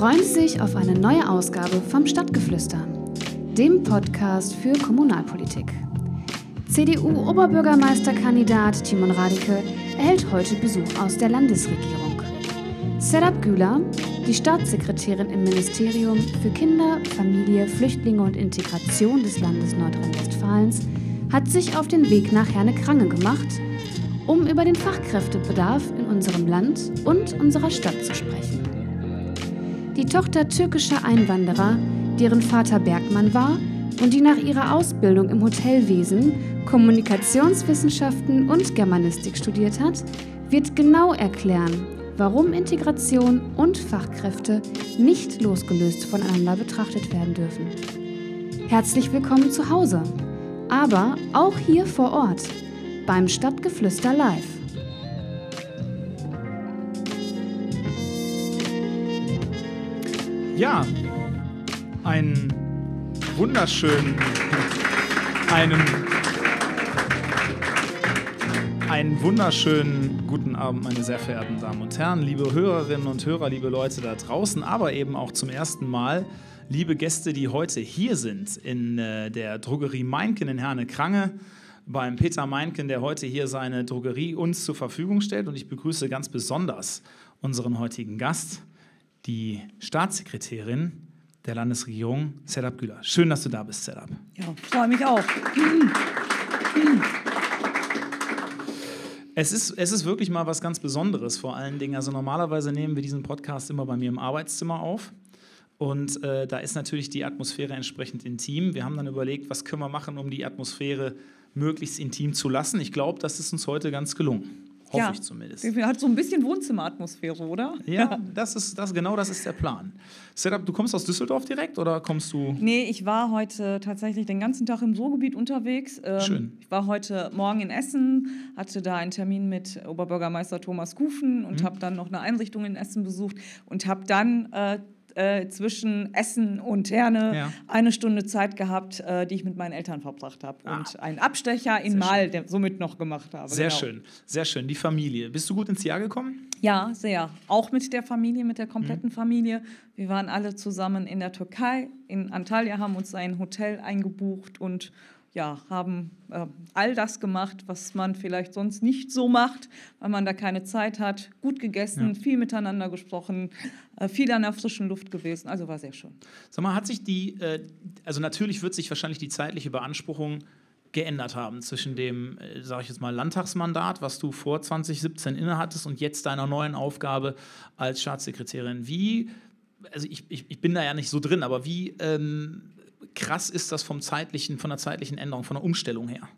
Freuen Sie sich auf eine neue Ausgabe vom Stadtgeflüster, dem Podcast für Kommunalpolitik. CDU-Oberbürgermeisterkandidat Timon Radike erhält heute Besuch aus der Landesregierung. Serap Güler, die Staatssekretärin im Ministerium für Kinder, Familie, Flüchtlinge und Integration des Landes Nordrhein-Westfalens, hat sich auf den Weg nach Herne-Krange gemacht, um über den Fachkräftebedarf in unserem Land und unserer Stadt zu sprechen. Die Tochter türkischer Einwanderer, deren Vater Bergmann war und die nach ihrer Ausbildung im Hotelwesen Kommunikationswissenschaften und Germanistik studiert hat, wird genau erklären, warum Integration und Fachkräfte nicht losgelöst voneinander betrachtet werden dürfen. Herzlich willkommen zu Hause, aber auch hier vor Ort beim Stadtgeflüster Live. Ja, einen wunderschönen, einen, einen wunderschönen guten Abend, meine sehr verehrten Damen und Herren, liebe Hörerinnen und Hörer, liebe Leute da draußen, aber eben auch zum ersten Mal liebe Gäste, die heute hier sind in äh, der Drogerie Meinken in Herne-Krange beim Peter Meinken, der heute hier seine Drogerie uns zur Verfügung stellt. Und ich begrüße ganz besonders unseren heutigen Gast, die Staatssekretärin der Landesregierung, Serap Güler. Schön, dass du da bist, Serap. Ja, freue mich auch. Es ist, es ist wirklich mal was ganz Besonderes, vor allen Dingen. Also normalerweise nehmen wir diesen Podcast immer bei mir im Arbeitszimmer auf. Und äh, da ist natürlich die Atmosphäre entsprechend intim. Wir haben dann überlegt, was können wir machen, um die Atmosphäre möglichst intim zu lassen. Ich glaube, das ist uns heute ganz gelungen. Hoffe ja, ich zumindest. Hat so ein bisschen Wohnzimmeratmosphäre, oder? Ja, das ist, das, genau das ist der Plan. Setup, du kommst aus Düsseldorf direkt oder kommst du? Nee, ich war heute tatsächlich den ganzen Tag im Ruhrgebiet unterwegs. Ähm, Schön. Ich war heute Morgen in Essen, hatte da einen Termin mit Oberbürgermeister Thomas Kufen und mhm. habe dann noch eine Einrichtung in Essen besucht und habe dann äh, äh, zwischen Essen und Herne ja. eine Stunde Zeit gehabt, äh, die ich mit meinen Eltern verbracht habe. Ah. Und einen Abstecher in Mal der, somit noch gemacht habe. Sehr genau. schön, sehr schön. Die Familie. Bist du gut ins Jahr gekommen? Ja, sehr. Auch mit der Familie, mit der kompletten mhm. Familie. Wir waren alle zusammen in der Türkei, in Antalya, haben uns ein Hotel eingebucht und ja, haben äh, all das gemacht, was man vielleicht sonst nicht so macht, weil man da keine Zeit hat. Gut gegessen, ja. viel miteinander gesprochen, äh, viel an der frischen Luft gewesen. Also war sehr schön. Sag mal, hat sich die, äh, also natürlich wird sich wahrscheinlich die zeitliche Beanspruchung geändert haben zwischen dem, äh, sage ich jetzt mal, Landtagsmandat, was du vor 2017 innehattest und jetzt deiner neuen Aufgabe als Staatssekretärin. Wie, also ich, ich, ich bin da ja nicht so drin, aber wie ähm, krass ist das vom zeitlichen, von der zeitlichen Änderung, von der Umstellung her?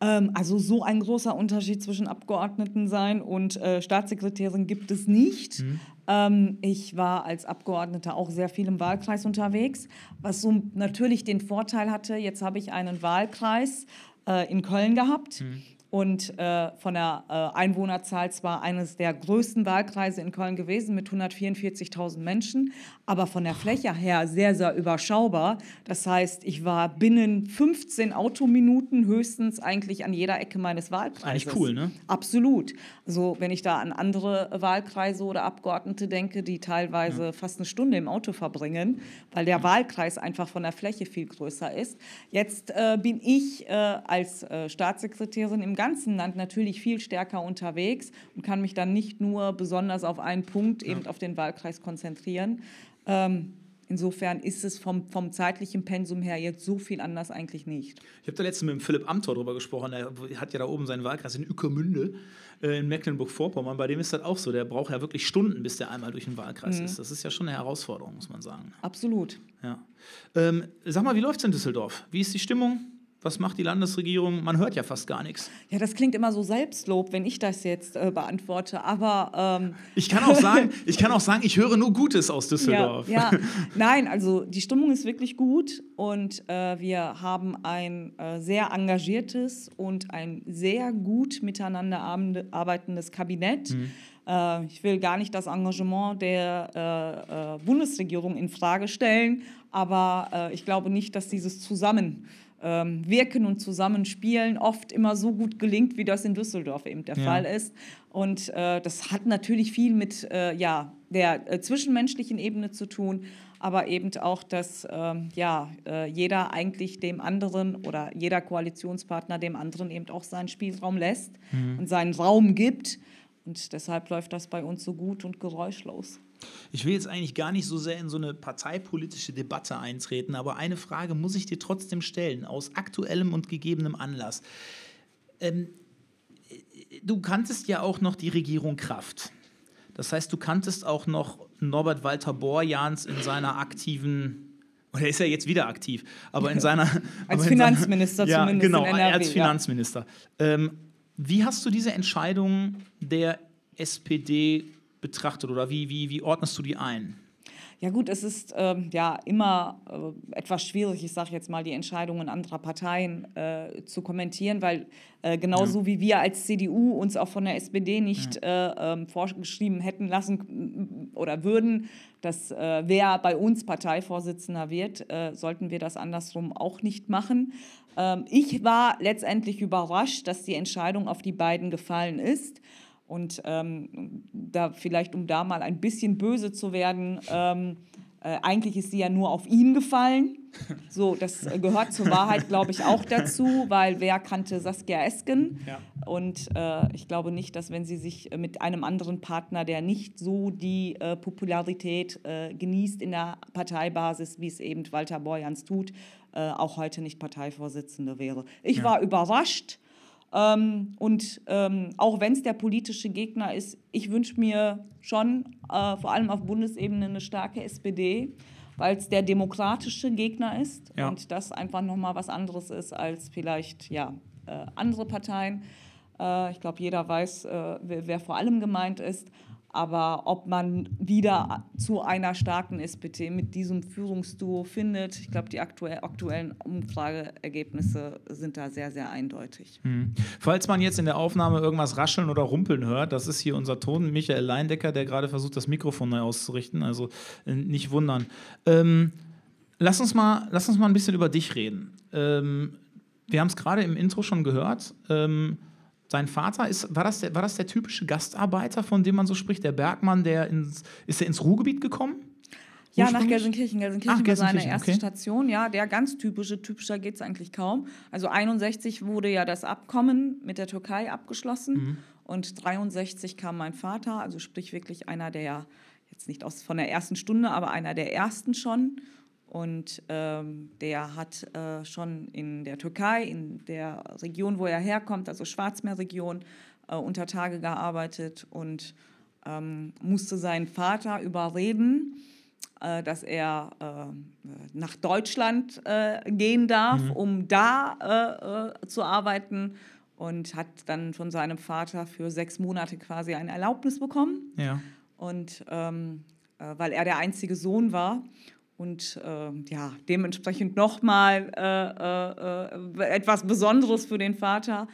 Ähm, also so ein großer Unterschied zwischen Abgeordneten sein und äh, Staatssekretärin gibt es nicht. Mhm. Ähm, ich war als Abgeordnete auch sehr viel im Wahlkreis unterwegs, was so natürlich den Vorteil hatte, jetzt habe ich einen Wahlkreis äh, in Köln gehabt. Mhm und äh, von der äh, Einwohnerzahl zwar eines der größten Wahlkreise in Köln gewesen mit 144.000 Menschen, aber von der Fläche her sehr, sehr überschaubar. Das heißt, ich war binnen 15 Autominuten höchstens eigentlich an jeder Ecke meines Wahlkreises. Eigentlich cool, ne? Absolut. Also wenn ich da an andere Wahlkreise oder Abgeordnete denke, die teilweise ja. fast eine Stunde im Auto verbringen, weil der Wahlkreis einfach von der Fläche viel größer ist. Jetzt äh, bin ich äh, als äh, Staatssekretärin im ganzen Land natürlich viel stärker unterwegs und kann mich dann nicht nur besonders auf einen Punkt, eben ja. auf den Wahlkreis konzentrieren. Ähm, Insofern ist es vom, vom zeitlichen Pensum her jetzt so viel anders eigentlich nicht. Ich habe da letztens mit dem Philipp Amthor darüber gesprochen. Er hat ja da oben seinen Wahlkreis in Ückermünde äh, in Mecklenburg-Vorpommern. Bei dem ist das auch so. Der braucht ja wirklich Stunden, bis der einmal durch den Wahlkreis mhm. ist. Das ist ja schon eine Herausforderung, muss man sagen. Absolut. Ja. Ähm, sag mal, wie läuft es in Düsseldorf? Wie ist die Stimmung? Was macht die Landesregierung? Man hört ja fast gar nichts. Ja, das klingt immer so Selbstlob, wenn ich das jetzt äh, beantworte. Aber ähm ich kann auch sagen, ich kann auch sagen, ich höre nur Gutes aus Düsseldorf. Ja, ja. nein, also die Stimmung ist wirklich gut und äh, wir haben ein äh, sehr engagiertes und ein sehr gut miteinander arbeitendes Kabinett. Mhm. Äh, ich will gar nicht das Engagement der äh, äh, Bundesregierung in Frage stellen, aber ich glaube nicht, dass dieses Zusammen ähm, Wirken und Zusammenspielen oft immer so gut gelingt, wie das in Düsseldorf eben der ja. Fall ist. Und äh, das hat natürlich viel mit äh, ja, der äh, zwischenmenschlichen Ebene zu tun, aber eben auch, dass ähm, ja, äh, jeder eigentlich dem anderen oder jeder Koalitionspartner dem anderen eben auch seinen Spielraum lässt mhm. und seinen Raum gibt. Und deshalb läuft das bei uns so gut und geräuschlos. Ich will jetzt eigentlich gar nicht so sehr in so eine parteipolitische Debatte eintreten, aber eine Frage muss ich dir trotzdem stellen, aus aktuellem und gegebenem Anlass. Ähm, du kanntest ja auch noch die Regierung Kraft. Das heißt, du kanntest auch noch Norbert Walter Borjans in seiner aktiven, oder ist er jetzt wieder aktiv, aber in seiner. als Finanzminister seiner, zumindest. Ja, genau, als Finanzminister. Ja. Ähm, wie hast du diese Entscheidung der SPD betrachtet oder wie, wie, wie ordnest du die ein? Ja gut, es ist ähm, ja immer äh, etwas schwierig, ich sage jetzt mal, die Entscheidungen anderer Parteien äh, zu kommentieren, weil äh, genauso ja. wie wir als CDU uns auch von der SPD nicht ja. Äh, ähm, vorgeschrieben hätten lassen oder würden, dass äh, wer bei uns Parteivorsitzender wird, äh, sollten wir das andersrum auch nicht machen. Ähm, ich war letztendlich überrascht, dass die Entscheidung auf die beiden gefallen ist. Und ähm, da vielleicht, um da mal ein bisschen böse zu werden, ähm, äh, eigentlich ist sie ja nur auf ihn gefallen. So, das gehört zur Wahrheit, glaube ich, auch dazu, weil wer kannte Saskia Esken? Ja. Und äh, ich glaube nicht, dass wenn sie sich mit einem anderen Partner, der nicht so die äh, Popularität äh, genießt in der Parteibasis, wie es eben Walter Borjans tut, äh, auch heute nicht Parteivorsitzende wäre. Ich ja. war überrascht ähm, und ähm, auch wenn es der politische Gegner ist, ich wünsche mir schon, äh, vor allem auf Bundesebene, eine starke SPD, weil es der demokratische Gegner ist ja. und das einfach nochmal was anderes ist als vielleicht ja, äh, andere Parteien. Äh, ich glaube, jeder weiß, äh, wer, wer vor allem gemeint ist. Aber ob man wieder zu einer starken SPD mit diesem Führungsduo findet, ich glaube, die aktuell, aktuellen Umfrageergebnisse sind da sehr, sehr eindeutig. Mhm. Falls man jetzt in der Aufnahme irgendwas rascheln oder rumpeln hört, das ist hier unser Ton, Michael Leindecker, der gerade versucht, das Mikrofon neu auszurichten. Also äh, nicht wundern. Ähm, lass, uns mal, lass uns mal ein bisschen über dich reden. Ähm, wir haben es gerade im Intro schon gehört. Ähm, sein Vater ist, war das, der, war das der typische Gastarbeiter, von dem man so spricht, der Bergmann, der ins, ist er ins Ruhrgebiet gekommen? Ja, nach Gelsenkirchen. Gelsenkirchen Ach, war seine erste okay. Station. Ja, der ganz typische, typischer geht es eigentlich kaum. Also 61 wurde ja das Abkommen mit der Türkei abgeschlossen mhm. und 63 kam mein Vater, also sprich wirklich einer der, jetzt nicht aus, von der ersten Stunde, aber einer der ersten schon. Und ähm, der hat äh, schon in der Türkei, in der Region, wo er herkommt, also Schwarzmeerregion, äh, unter Tage gearbeitet und ähm, musste seinen Vater überreden, äh, dass er äh, nach Deutschland äh, gehen darf, mhm. um da äh, zu arbeiten. Und hat dann von seinem Vater für sechs Monate quasi eine Erlaubnis bekommen. Ja. Und ähm, weil er der einzige Sohn war und äh, ja, dementsprechend nochmal äh, äh, etwas Besonderes für den Vater.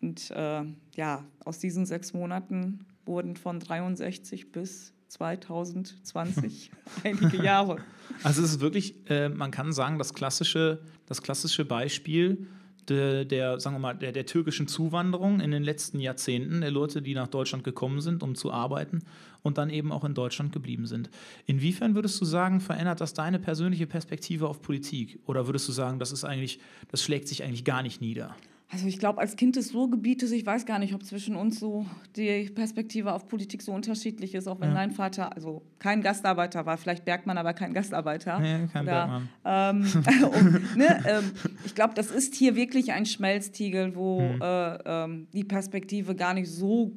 Und äh, ja, aus diesen sechs Monaten wurden von 63 bis 2020 einige Jahre. Also es ist wirklich, äh, man kann sagen, das klassische, das klassische Beispiel der, der, sagen wir mal, der, der türkischen Zuwanderung in den letzten Jahrzehnten, der Leute, die nach Deutschland gekommen sind, um zu arbeiten und dann eben auch in Deutschland geblieben sind. Inwiefern würdest du sagen, verändert das deine persönliche Perspektive auf Politik? Oder würdest du sagen, das ist eigentlich, das schlägt sich eigentlich gar nicht nieder? Also ich glaube, als Kind des Ruhrgebietes, ich weiß gar nicht, ob zwischen uns so die Perspektive auf Politik so unterschiedlich ist, auch wenn ja. mein Vater, also kein Gastarbeiter war, vielleicht Bergmann, aber kein Gastarbeiter. Nee, kein Oder, Bergmann. Ähm, und, ne, ähm, ich glaube, das ist hier wirklich ein Schmelztiegel, wo hm. äh, ähm, die Perspektive gar nicht so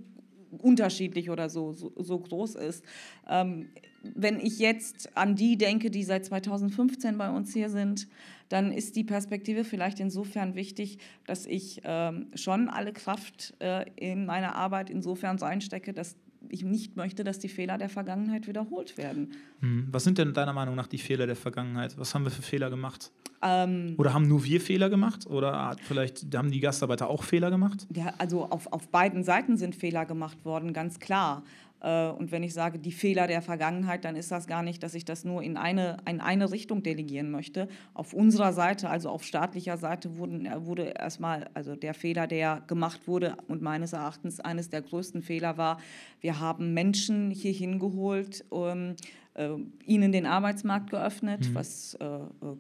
unterschiedlich oder so, so, so groß ist. Ähm, wenn ich jetzt an die denke, die seit 2015 bei uns hier sind, dann ist die Perspektive vielleicht insofern wichtig, dass ich ähm, schon alle Kraft äh, in meine Arbeit insofern einstecke, dass ich nicht möchte, dass die Fehler der Vergangenheit wiederholt werden. Hm. Was sind denn deiner Meinung nach die Fehler der Vergangenheit? Was haben wir für Fehler gemacht? Ähm, oder haben nur wir Fehler gemacht? Oder hat vielleicht haben die Gastarbeiter auch Fehler gemacht? Ja, also auf, auf beiden Seiten sind Fehler gemacht worden, ganz klar. Äh, und wenn ich sage, die Fehler der Vergangenheit, dann ist das gar nicht, dass ich das nur in eine, in eine Richtung delegieren möchte. Auf unserer Seite, also auf staatlicher Seite, wurden, äh, wurde erstmal, also der Fehler, der gemacht wurde und meines Erachtens eines der größten Fehler war, wir haben Menschen hier hingeholt, ähm, äh, ihnen den Arbeitsmarkt geöffnet, mhm. was äh,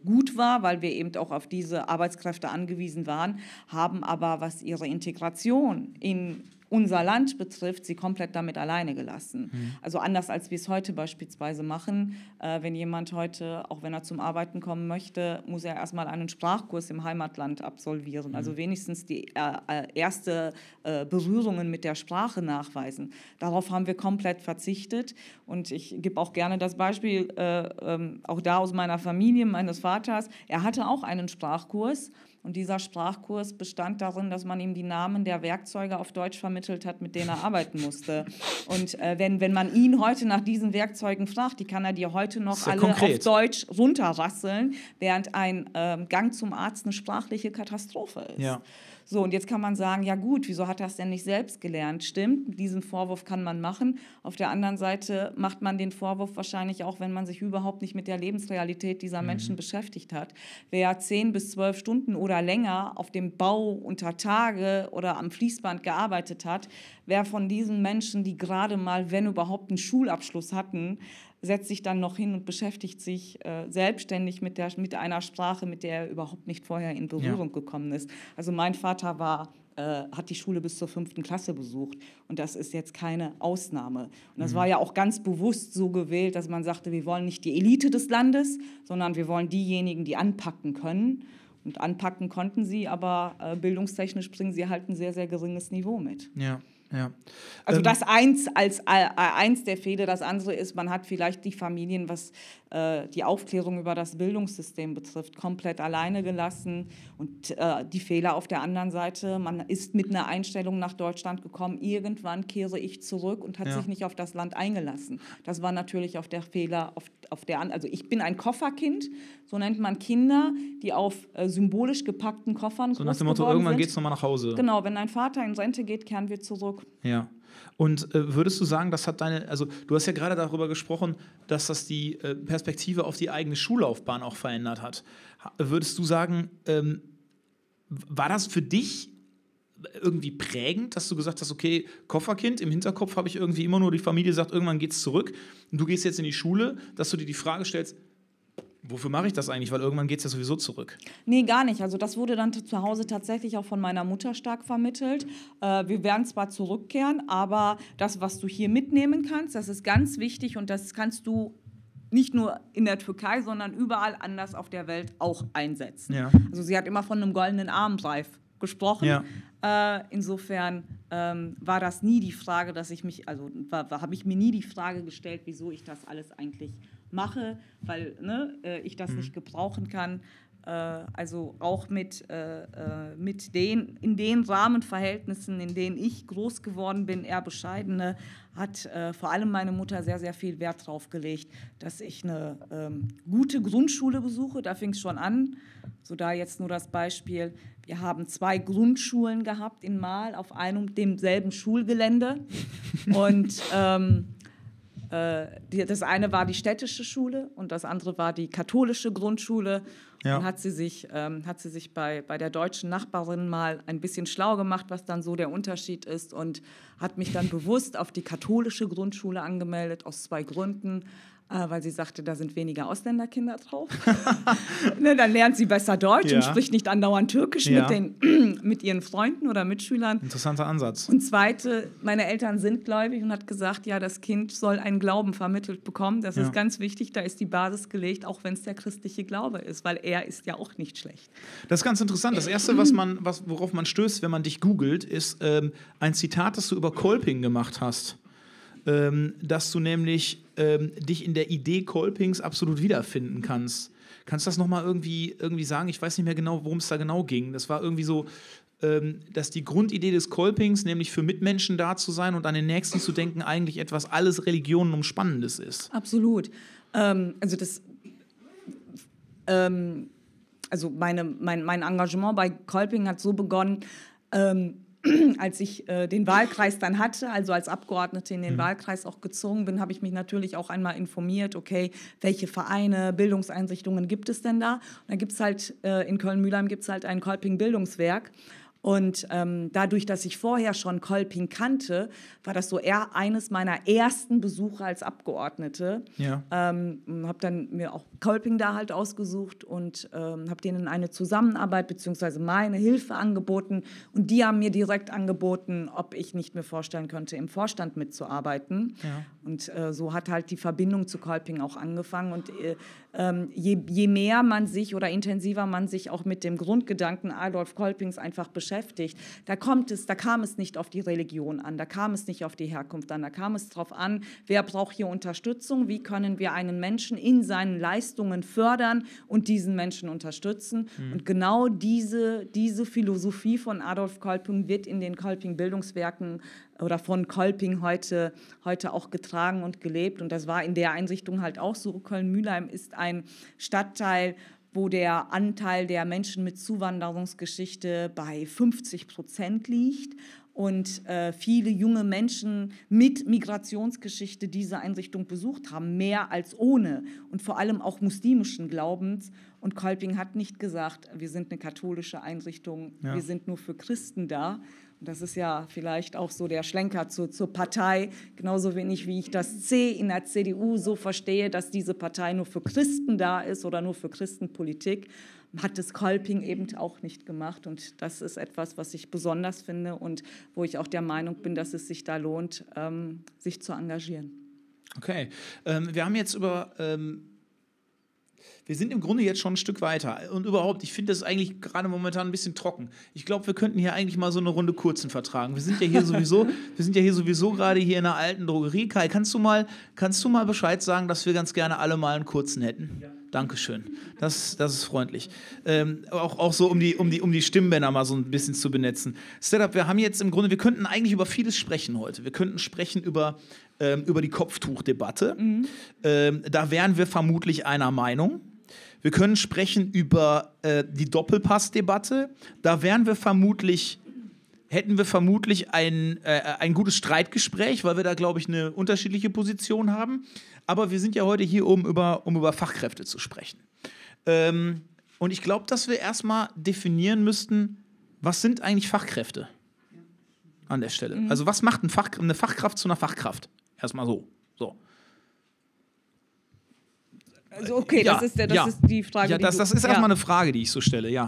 gut war, weil wir eben auch auf diese Arbeitskräfte angewiesen waren, haben aber, was ihre Integration in unser Land betrifft, sie komplett damit alleine gelassen. Mhm. Also anders als wir es heute beispielsweise machen. Äh, wenn jemand heute, auch wenn er zum Arbeiten kommen möchte, muss er erstmal einen Sprachkurs im Heimatland absolvieren. Also mhm. Also wenigstens die äh, äh, erste äh, Berührungen mit der Sprache nachweisen. Darauf haben wir komplett verzichtet. Und ich gebe auch gerne das Beispiel, äh, ähm, auch da aus meiner Familie, meines Vaters. Er hatte auch einen Sprachkurs. Und dieser Sprachkurs bestand darin, dass man ihm die Namen der Werkzeuge auf Deutsch vermittelt hat, mit denen er arbeiten musste. Und äh, wenn, wenn man ihn heute nach diesen Werkzeugen fragt, die kann er dir heute noch alle konkret. auf Deutsch runterrasseln, während ein äh, Gang zum Arzt eine sprachliche Katastrophe ist. Ja. So, und jetzt kann man sagen, ja gut, wieso hat er es denn nicht selbst gelernt? Stimmt, diesen Vorwurf kann man machen. Auf der anderen Seite macht man den Vorwurf wahrscheinlich auch, wenn man sich überhaupt nicht mit der Lebensrealität dieser mhm. Menschen beschäftigt hat. Wer zehn bis zwölf Stunden oder länger auf dem Bau unter Tage oder am Fließband gearbeitet hat, wer von diesen Menschen, die gerade mal, wenn überhaupt, einen Schulabschluss hatten, setzt sich dann noch hin und beschäftigt sich äh, selbstständig mit, der, mit einer Sprache, mit der er überhaupt nicht vorher in Berührung ja. gekommen ist. Also mein Vater war äh, hat die Schule bis zur fünften Klasse besucht. Und das ist jetzt keine Ausnahme. Und das mhm. war ja auch ganz bewusst so gewählt, dass man sagte, wir wollen nicht die Elite des Landes, sondern wir wollen diejenigen, die anpacken können. Und anpacken konnten sie, aber äh, bildungstechnisch bringen sie halt ein sehr, sehr geringes Niveau mit. Ja. Ja. Also ähm, das eins als äh, eins der Fehler, das andere ist, man hat vielleicht die Familien, was äh, die Aufklärung über das Bildungssystem betrifft, komplett alleine gelassen. Und äh, die Fehler auf der anderen Seite, man ist mit einer Einstellung nach Deutschland gekommen, irgendwann kehre ich zurück und hat ja. sich nicht auf das Land eingelassen. Das war natürlich auf der Fehler, auf, auf der, also ich bin ein Kofferkind, so nennt man Kinder, die auf äh, symbolisch gepackten Koffern So nach dem Motto, irgendwann geht es nochmal nach Hause. Genau, wenn dein Vater in Rente geht, kehren wir zurück. Ja. Und äh, würdest du sagen, das hat deine, also du hast ja gerade darüber gesprochen, dass das die äh, Perspektive auf die eigene Schullaufbahn auch verändert hat. Würdest du sagen, ähm, war das für dich irgendwie prägend, dass du gesagt hast, okay, Kofferkind, im Hinterkopf habe ich irgendwie immer nur die Familie sagt, irgendwann geht es zurück und du gehst jetzt in die Schule, dass du dir die Frage stellst, Wofür mache ich das eigentlich? Weil irgendwann geht es ja sowieso zurück. Nee, gar nicht. Also das wurde dann zu Hause tatsächlich auch von meiner Mutter stark vermittelt. Äh, wir werden zwar zurückkehren, aber das, was du hier mitnehmen kannst, das ist ganz wichtig und das kannst du nicht nur in der Türkei, sondern überall anders auf der Welt auch einsetzen. Ja. Also sie hat immer von einem goldenen Armreif gesprochen. Ja. Äh, insofern ähm, war das nie die Frage, dass ich mich, also habe ich mir nie die Frage gestellt, wieso ich das alles eigentlich mache, weil ne, äh, ich das mhm. nicht gebrauchen kann. Äh, also auch mit, äh, mit den, in den Rahmenverhältnissen, in denen ich groß geworden bin, eher bescheidene, hat vor allem meine Mutter sehr, sehr viel Wert darauf gelegt, dass ich eine ähm, gute Grundschule besuche. Da fing es schon an. So da jetzt nur das Beispiel. Wir haben zwei Grundschulen gehabt in Mal auf einem demselben Schulgelände. Und ähm, äh, das eine war die städtische Schule und das andere war die katholische Grundschule. Ja. Dann hat sie sich, ähm, hat sie sich bei, bei der deutschen Nachbarin mal ein bisschen schlau gemacht, was dann so der Unterschied ist und hat mich dann bewusst auf die katholische Grundschule angemeldet, aus zwei Gründen. Äh, weil sie sagte, da sind weniger Ausländerkinder drauf. ne, dann lernt sie besser Deutsch ja. und spricht nicht andauernd Türkisch ja. mit, den, mit ihren Freunden oder Mitschülern. Interessanter Ansatz. Und zweite, meine Eltern sind gläubig und hat gesagt, ja, das Kind soll einen Glauben vermittelt bekommen. Das ja. ist ganz wichtig, da ist die Basis gelegt, auch wenn es der christliche Glaube ist, weil er ist ja auch nicht schlecht. Das ist ganz interessant. Das Erste, was man, was, worauf man stößt, wenn man dich googelt, ist ähm, ein Zitat, das du über Kolping gemacht hast ähm, dass du nämlich ähm, dich in der Idee Kolpings absolut wiederfinden kannst. Kannst du das nochmal irgendwie, irgendwie sagen? Ich weiß nicht mehr genau, worum es da genau ging. Das war irgendwie so, ähm, dass die Grundidee des Kolpings, nämlich für Mitmenschen da zu sein und an den Nächsten zu denken, eigentlich etwas alles Religionen umspannendes ist. Absolut. Ähm, also das ähm, also meine, mein, mein Engagement bei Kolping hat so begonnen, ähm, als ich äh, den Wahlkreis dann hatte, also als Abgeordnete in den mhm. Wahlkreis auch gezogen bin, habe ich mich natürlich auch einmal informiert, okay, welche Vereine, Bildungseinrichtungen gibt es denn da? Und da gibt es halt, äh, in Köln-Mühlheim gibt es halt ein Kolping-Bildungswerk. Und ähm, dadurch, dass ich vorher schon Kolping kannte, war das so eher eines meiner ersten Besuche als Abgeordnete. Ja. Ähm, habe dann mir auch Kolping da halt ausgesucht und ähm, habe denen eine Zusammenarbeit bzw. meine Hilfe angeboten. Und die haben mir direkt angeboten, ob ich nicht mir vorstellen könnte, im Vorstand mitzuarbeiten. Ja. Und äh, so hat halt die Verbindung zu Kolping auch angefangen. Und äh, ähm, je, je mehr man sich oder intensiver man sich auch mit dem Grundgedanken Adolf Kolpings einfach beschäftigt, da kommt es, da kam es nicht auf die Religion an, da kam es nicht auf die Herkunft an, da kam es darauf an, wer braucht hier Unterstützung, wie können wir einen Menschen in seinen Leistungen fördern und diesen Menschen unterstützen. Mhm. Und genau diese, diese Philosophie von Adolf Kolping wird in den Kolping-Bildungswerken oder von Kolping heute, heute auch getragen und gelebt. Und das war in der Einrichtung halt auch so. Köln-Mühlheim ist ein Stadtteil, wo der Anteil der Menschen mit Zuwanderungsgeschichte bei 50 Prozent liegt und äh, viele junge Menschen mit Migrationsgeschichte diese Einrichtung besucht haben, mehr als ohne und vor allem auch muslimischen Glaubens. Und Kolping hat nicht gesagt, wir sind eine katholische Einrichtung, ja. wir sind nur für Christen da, und das ist ja vielleicht auch so der Schlenker zu, zur Partei, genauso wenig wie ich das C in der CDU so verstehe, dass diese Partei nur für Christen da ist oder nur für Christenpolitik, hat das Kolping eben auch nicht gemacht. Und das ist etwas, was ich besonders finde und wo ich auch der Meinung bin, dass es sich da lohnt, ähm, sich zu engagieren. Okay, ähm, wir haben jetzt über... Wir sind im Grunde jetzt schon ein Stück weiter. Und überhaupt, ich finde das eigentlich gerade momentan ein bisschen trocken. Ich glaube, wir könnten hier eigentlich mal so eine Runde kurzen vertragen. Wir sind ja hier sowieso, wir sind ja hier sowieso gerade hier in einer alten Drogerie. Kai, kannst du mal, kannst du mal Bescheid sagen, dass wir ganz gerne alle mal einen kurzen hätten? Ja. Dankeschön. Das, das ist freundlich. Ähm, auch, auch so, um die, um, die, um die Stimmbänder mal so ein bisschen zu benetzen. Setup, wir haben jetzt im Grunde, wir könnten eigentlich über vieles sprechen heute. Wir könnten sprechen über, ähm, über die Kopftuchdebatte. Mhm. Ähm, da wären wir vermutlich einer Meinung. Wir können sprechen über äh, die Doppelpassdebatte. Da wären wir vermutlich, hätten wir vermutlich ein, äh, ein gutes Streitgespräch, weil wir da, glaube ich, eine unterschiedliche Position haben. Aber wir sind ja heute hier, um über, um über Fachkräfte zu sprechen. Ähm, und ich glaube, dass wir erstmal definieren müssten, was sind eigentlich Fachkräfte an der Stelle? Mhm. Also, was macht ein Fach, eine Fachkraft zu einer Fachkraft? Erstmal so. So. Also okay, ja, das, ist, der, das ja. ist die Frage. Ja, das, die das ist erstmal eine Frage, die ich so stelle, ja.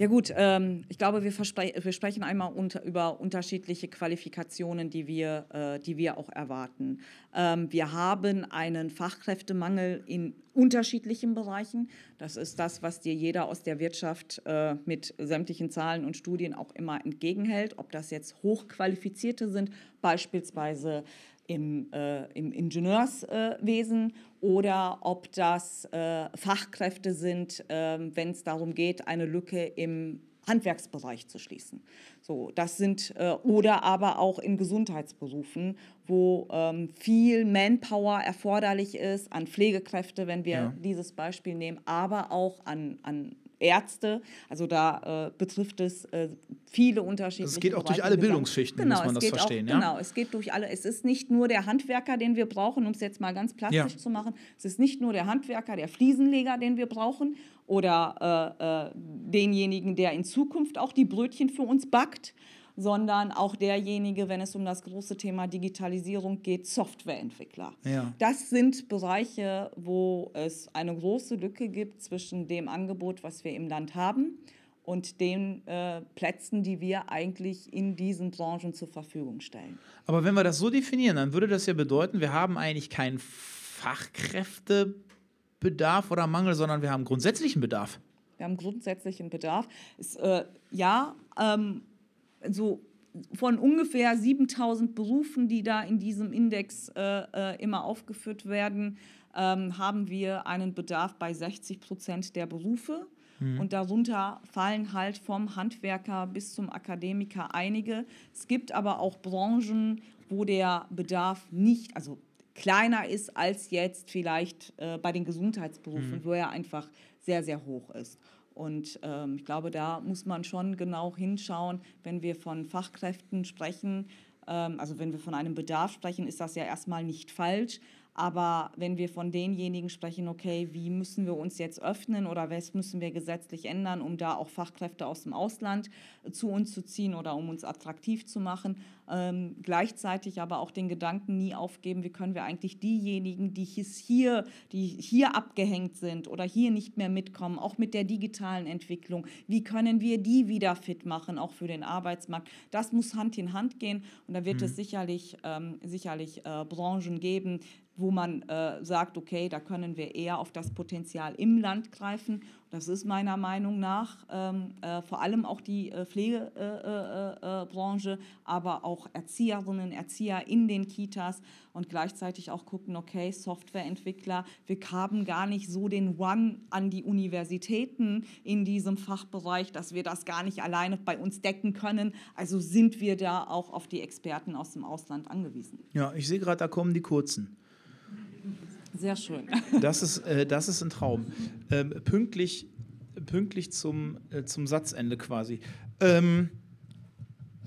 Ja gut, ähm, ich glaube, wir, wir sprechen einmal unter, über unterschiedliche Qualifikationen, die wir, äh, die wir auch erwarten. Ähm, wir haben einen Fachkräftemangel in unterschiedlichen Bereichen. Das ist das, was dir jeder aus der Wirtschaft äh, mit sämtlichen Zahlen und Studien auch immer entgegenhält. Ob das jetzt Hochqualifizierte sind, beispielsweise im, äh, im Ingenieurswesen oder ob das äh, Fachkräfte sind, äh, wenn es darum geht, eine Lücke im Handwerksbereich zu schließen. So, das sind äh, oder aber auch in Gesundheitsberufen, wo ähm, viel Manpower erforderlich ist an Pflegekräfte, wenn wir ja. dieses Beispiel nehmen, aber auch an, an Ärzte. Also da äh, betrifft es äh, viele unterschiedliche. Es geht auch durch alle Bildungsschichten, genau, muss man das verstehen. Auch, ja? Genau, es geht durch alle. Es ist nicht nur der Handwerker, den wir brauchen, um es jetzt mal ganz plastisch ja. zu machen. Es ist nicht nur der Handwerker, der Fliesenleger, den wir brauchen oder äh, äh denjenigen, der in Zukunft auch die Brötchen für uns backt sondern auch derjenige, wenn es um das große Thema Digitalisierung geht, Softwareentwickler. Ja. Das sind Bereiche, wo es eine große Lücke gibt zwischen dem Angebot, was wir im Land haben, und den äh, Plätzen, die wir eigentlich in diesen Branchen zur Verfügung stellen. Aber wenn wir das so definieren, dann würde das ja bedeuten, wir haben eigentlich keinen Fachkräftebedarf oder Mangel, sondern wir haben grundsätzlichen Bedarf. Wir haben grundsätzlichen Bedarf. Es, äh, ja, ähm, so von ungefähr 7000 Berufen, die da in diesem Index äh, äh, immer aufgeführt werden, ähm, haben wir einen Bedarf bei 60 Prozent der Berufe. Mhm. Und darunter fallen halt vom Handwerker bis zum Akademiker einige. Es gibt aber auch Branchen, wo der Bedarf nicht, also kleiner ist als jetzt vielleicht äh, bei den Gesundheitsberufen, mhm. wo er einfach sehr, sehr hoch ist. Und ähm, ich glaube, da muss man schon genau hinschauen, wenn wir von Fachkräften sprechen. Ähm, also wenn wir von einem Bedarf sprechen, ist das ja erstmal nicht falsch. Aber wenn wir von denjenigen sprechen, okay, wie müssen wir uns jetzt öffnen oder was müssen wir gesetzlich ändern, um da auch Fachkräfte aus dem Ausland zu uns zu ziehen oder um uns attraktiv zu machen, ähm, gleichzeitig aber auch den Gedanken nie aufgeben, wie können wir eigentlich diejenigen, die hier, die hier abgehängt sind oder hier nicht mehr mitkommen, auch mit der digitalen Entwicklung, wie können wir die wieder fit machen, auch für den Arbeitsmarkt. Das muss Hand in Hand gehen und da wird mhm. es sicherlich, ähm, sicherlich äh, Branchen geben, wo man äh, sagt, okay, da können wir eher auf das Potenzial im Land greifen. Das ist meiner Meinung nach ähm, äh, vor allem auch die äh, Pflegebranche, äh, äh, äh, aber auch Erzieherinnen, Erzieher in den Kitas und gleichzeitig auch gucken, okay, Softwareentwickler, wir haben gar nicht so den One an die Universitäten in diesem Fachbereich, dass wir das gar nicht alleine bei uns decken können. Also sind wir da auch auf die Experten aus dem Ausland angewiesen. Ja, ich sehe gerade, da kommen die kurzen. Sehr schön. Das ist, äh, das ist ein Traum. Ähm, pünktlich, pünktlich zum, äh, zum Satzende quasi. Ähm,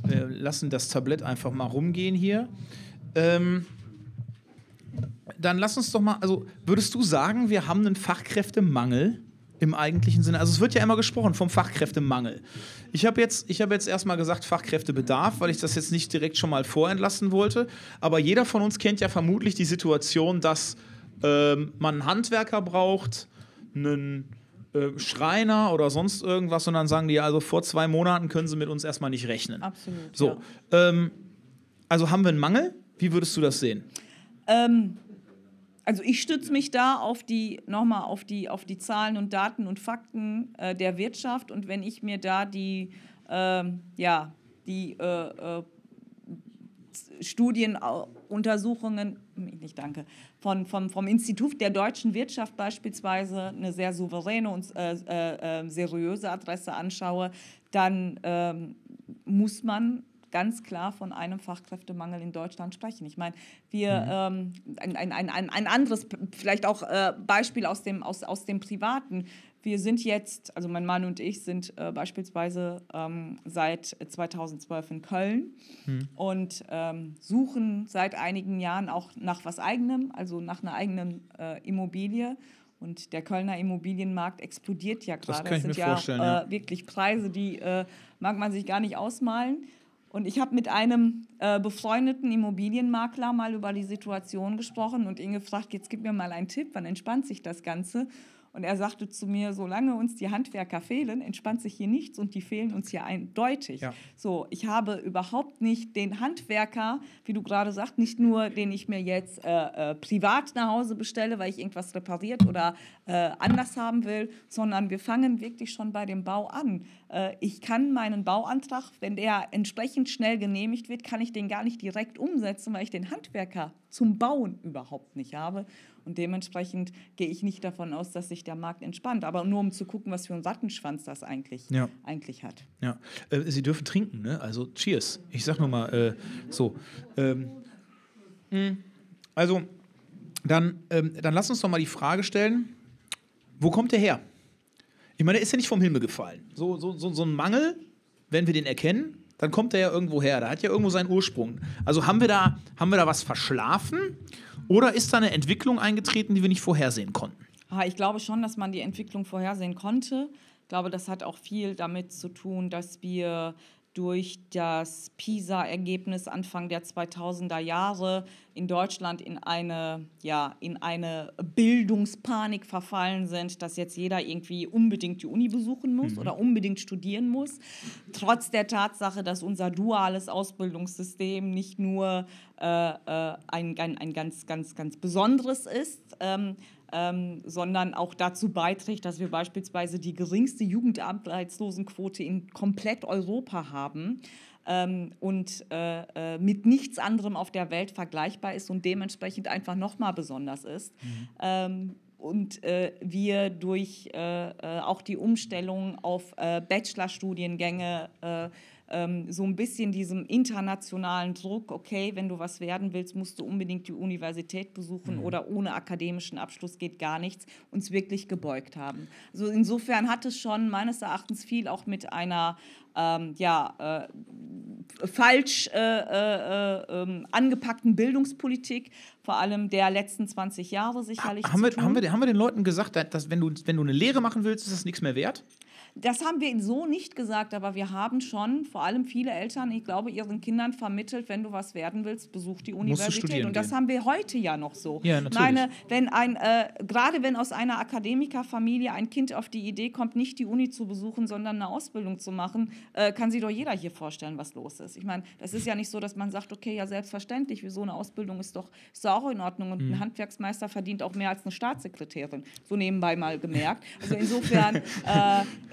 wir lassen das Tablett einfach mal rumgehen hier. Ähm, dann lass uns doch mal, also würdest du sagen, wir haben einen Fachkräftemangel im eigentlichen Sinne? Also es wird ja immer gesprochen vom Fachkräftemangel. Ich habe jetzt, hab jetzt erstmal gesagt Fachkräftebedarf, weil ich das jetzt nicht direkt schon mal vorentlassen wollte. Aber jeder von uns kennt ja vermutlich die Situation, dass ähm, man einen Handwerker braucht, einen äh, Schreiner oder sonst irgendwas, und dann sagen die, also vor zwei Monaten können sie mit uns erstmal nicht rechnen. Absolut. So, ja. ähm, also haben wir einen Mangel? Wie würdest du das sehen? Ähm, also ich stütze mich da auf die, nochmal auf die, auf die Zahlen und Daten und Fakten äh, der Wirtschaft und wenn ich mir da die, ähm, ja, die äh, äh, Studienuntersuchungen, nicht danke, von, vom, vom Institut der deutschen Wirtschaft beispielsweise eine sehr souveräne und äh, äh, äh, seriöse Adresse anschaue, dann ähm, muss man ganz klar von einem Fachkräftemangel in Deutschland sprechen. Ich meine, wir, mhm. ähm, ein, ein, ein, ein anderes, vielleicht auch äh, Beispiel aus dem, aus, aus dem Privaten. Wir sind jetzt, also mein Mann und ich sind äh, beispielsweise ähm, seit 2012 in Köln hm. und ähm, suchen seit einigen Jahren auch nach was eigenem, also nach einer eigenen äh, Immobilie. Und der Kölner Immobilienmarkt explodiert ja gerade. Das, das sind ja, ja, wirklich Preise, die äh, mag man sich gar nicht ausmalen. Und ich habe mit einem äh, befreundeten Immobilienmakler mal über die Situation gesprochen und ihn gefragt, jetzt gib mir mal einen Tipp, wann entspannt sich das Ganze? Und er sagte zu mir, solange uns die Handwerker fehlen, entspannt sich hier nichts und die fehlen uns hier eindeutig. Ja. So, ich habe überhaupt nicht den Handwerker, wie du gerade sagst, nicht nur, den ich mir jetzt äh, äh, privat nach Hause bestelle, weil ich irgendwas repariert oder äh, anders haben will, sondern wir fangen wirklich schon bei dem Bau an. Äh, ich kann meinen Bauantrag, wenn der entsprechend schnell genehmigt wird, kann ich den gar nicht direkt umsetzen, weil ich den Handwerker zum Bauen überhaupt nicht habe. Und dementsprechend gehe ich nicht davon aus, dass sich der Markt entspannt. Aber nur um zu gucken, was für ein Rattenschwanz das eigentlich, ja. eigentlich hat. Ja, äh, Sie dürfen trinken, ne? Also Cheers. Ich sag nur mal äh, so. Ähm, hm. also, dann, ähm, dann lass uns doch mal die Frage stellen: Wo kommt der her? Ich meine, der ist ja nicht vom Himmel gefallen. So, so, so, so ein Mangel, wenn wir den erkennen, dann kommt er ja irgendwo her. Da hat ja irgendwo seinen Ursprung. Also haben wir da, haben wir da was verschlafen oder ist da eine Entwicklung eingetreten, die wir nicht vorhersehen konnten? Ich glaube schon, dass man die Entwicklung vorhersehen konnte. Ich glaube, das hat auch viel damit zu tun, dass wir durch das PISA-Ergebnis Anfang der 2000er Jahre in Deutschland in eine, ja, in eine Bildungspanik verfallen sind, dass jetzt jeder irgendwie unbedingt die Uni besuchen muss mhm. oder unbedingt studieren muss. Trotz der Tatsache, dass unser duales Ausbildungssystem nicht nur äh, äh ein, ein, ein ganz, ganz, ganz besonderes ist, ähm, ähm, sondern auch dazu beiträgt, dass wir beispielsweise die geringste Jugendarbeitslosenquote in komplett Europa haben. Ähm, und äh, äh, mit nichts anderem auf der Welt vergleichbar ist und dementsprechend einfach nochmal besonders ist. Mhm. Ähm, und äh, wir durch äh, äh auch die Umstellung auf äh, Bachelorstudiengänge ähm, so ein bisschen diesem internationalen Druck, okay, wenn du was werden willst, musst du unbedingt die Universität besuchen mhm. oder ohne akademischen Abschluss geht gar nichts, uns wirklich gebeugt haben. Also insofern hat es schon meines Erachtens viel auch mit einer ähm, ja, äh, falsch äh, äh, ähm, angepackten Bildungspolitik, vor allem der letzten 20 Jahre sicherlich. Haben wir, haben, wir, haben wir den Leuten gesagt, dass wenn du, wenn du eine Lehre machen willst, ist das nichts mehr wert? Das haben wir so nicht gesagt, aber wir haben schon, vor allem viele Eltern, ich glaube, ihren Kindern vermittelt, wenn du was werden willst, besuch die Universität. Und das gehen. haben wir heute ja noch so. Ja, natürlich. Meine, wenn ein, äh, gerade wenn aus einer Akademikerfamilie ein Kind auf die Idee kommt, nicht die Uni zu besuchen, sondern eine Ausbildung zu machen, äh, kann sich doch jeder hier vorstellen, was los ist. Ich meine, das ist ja nicht so, dass man sagt, okay, ja, selbstverständlich, so eine Ausbildung ist doch, ist doch auch in Ordnung. Und mhm. ein Handwerksmeister verdient auch mehr als eine Staatssekretärin. So nebenbei mal gemerkt. Also insofern äh,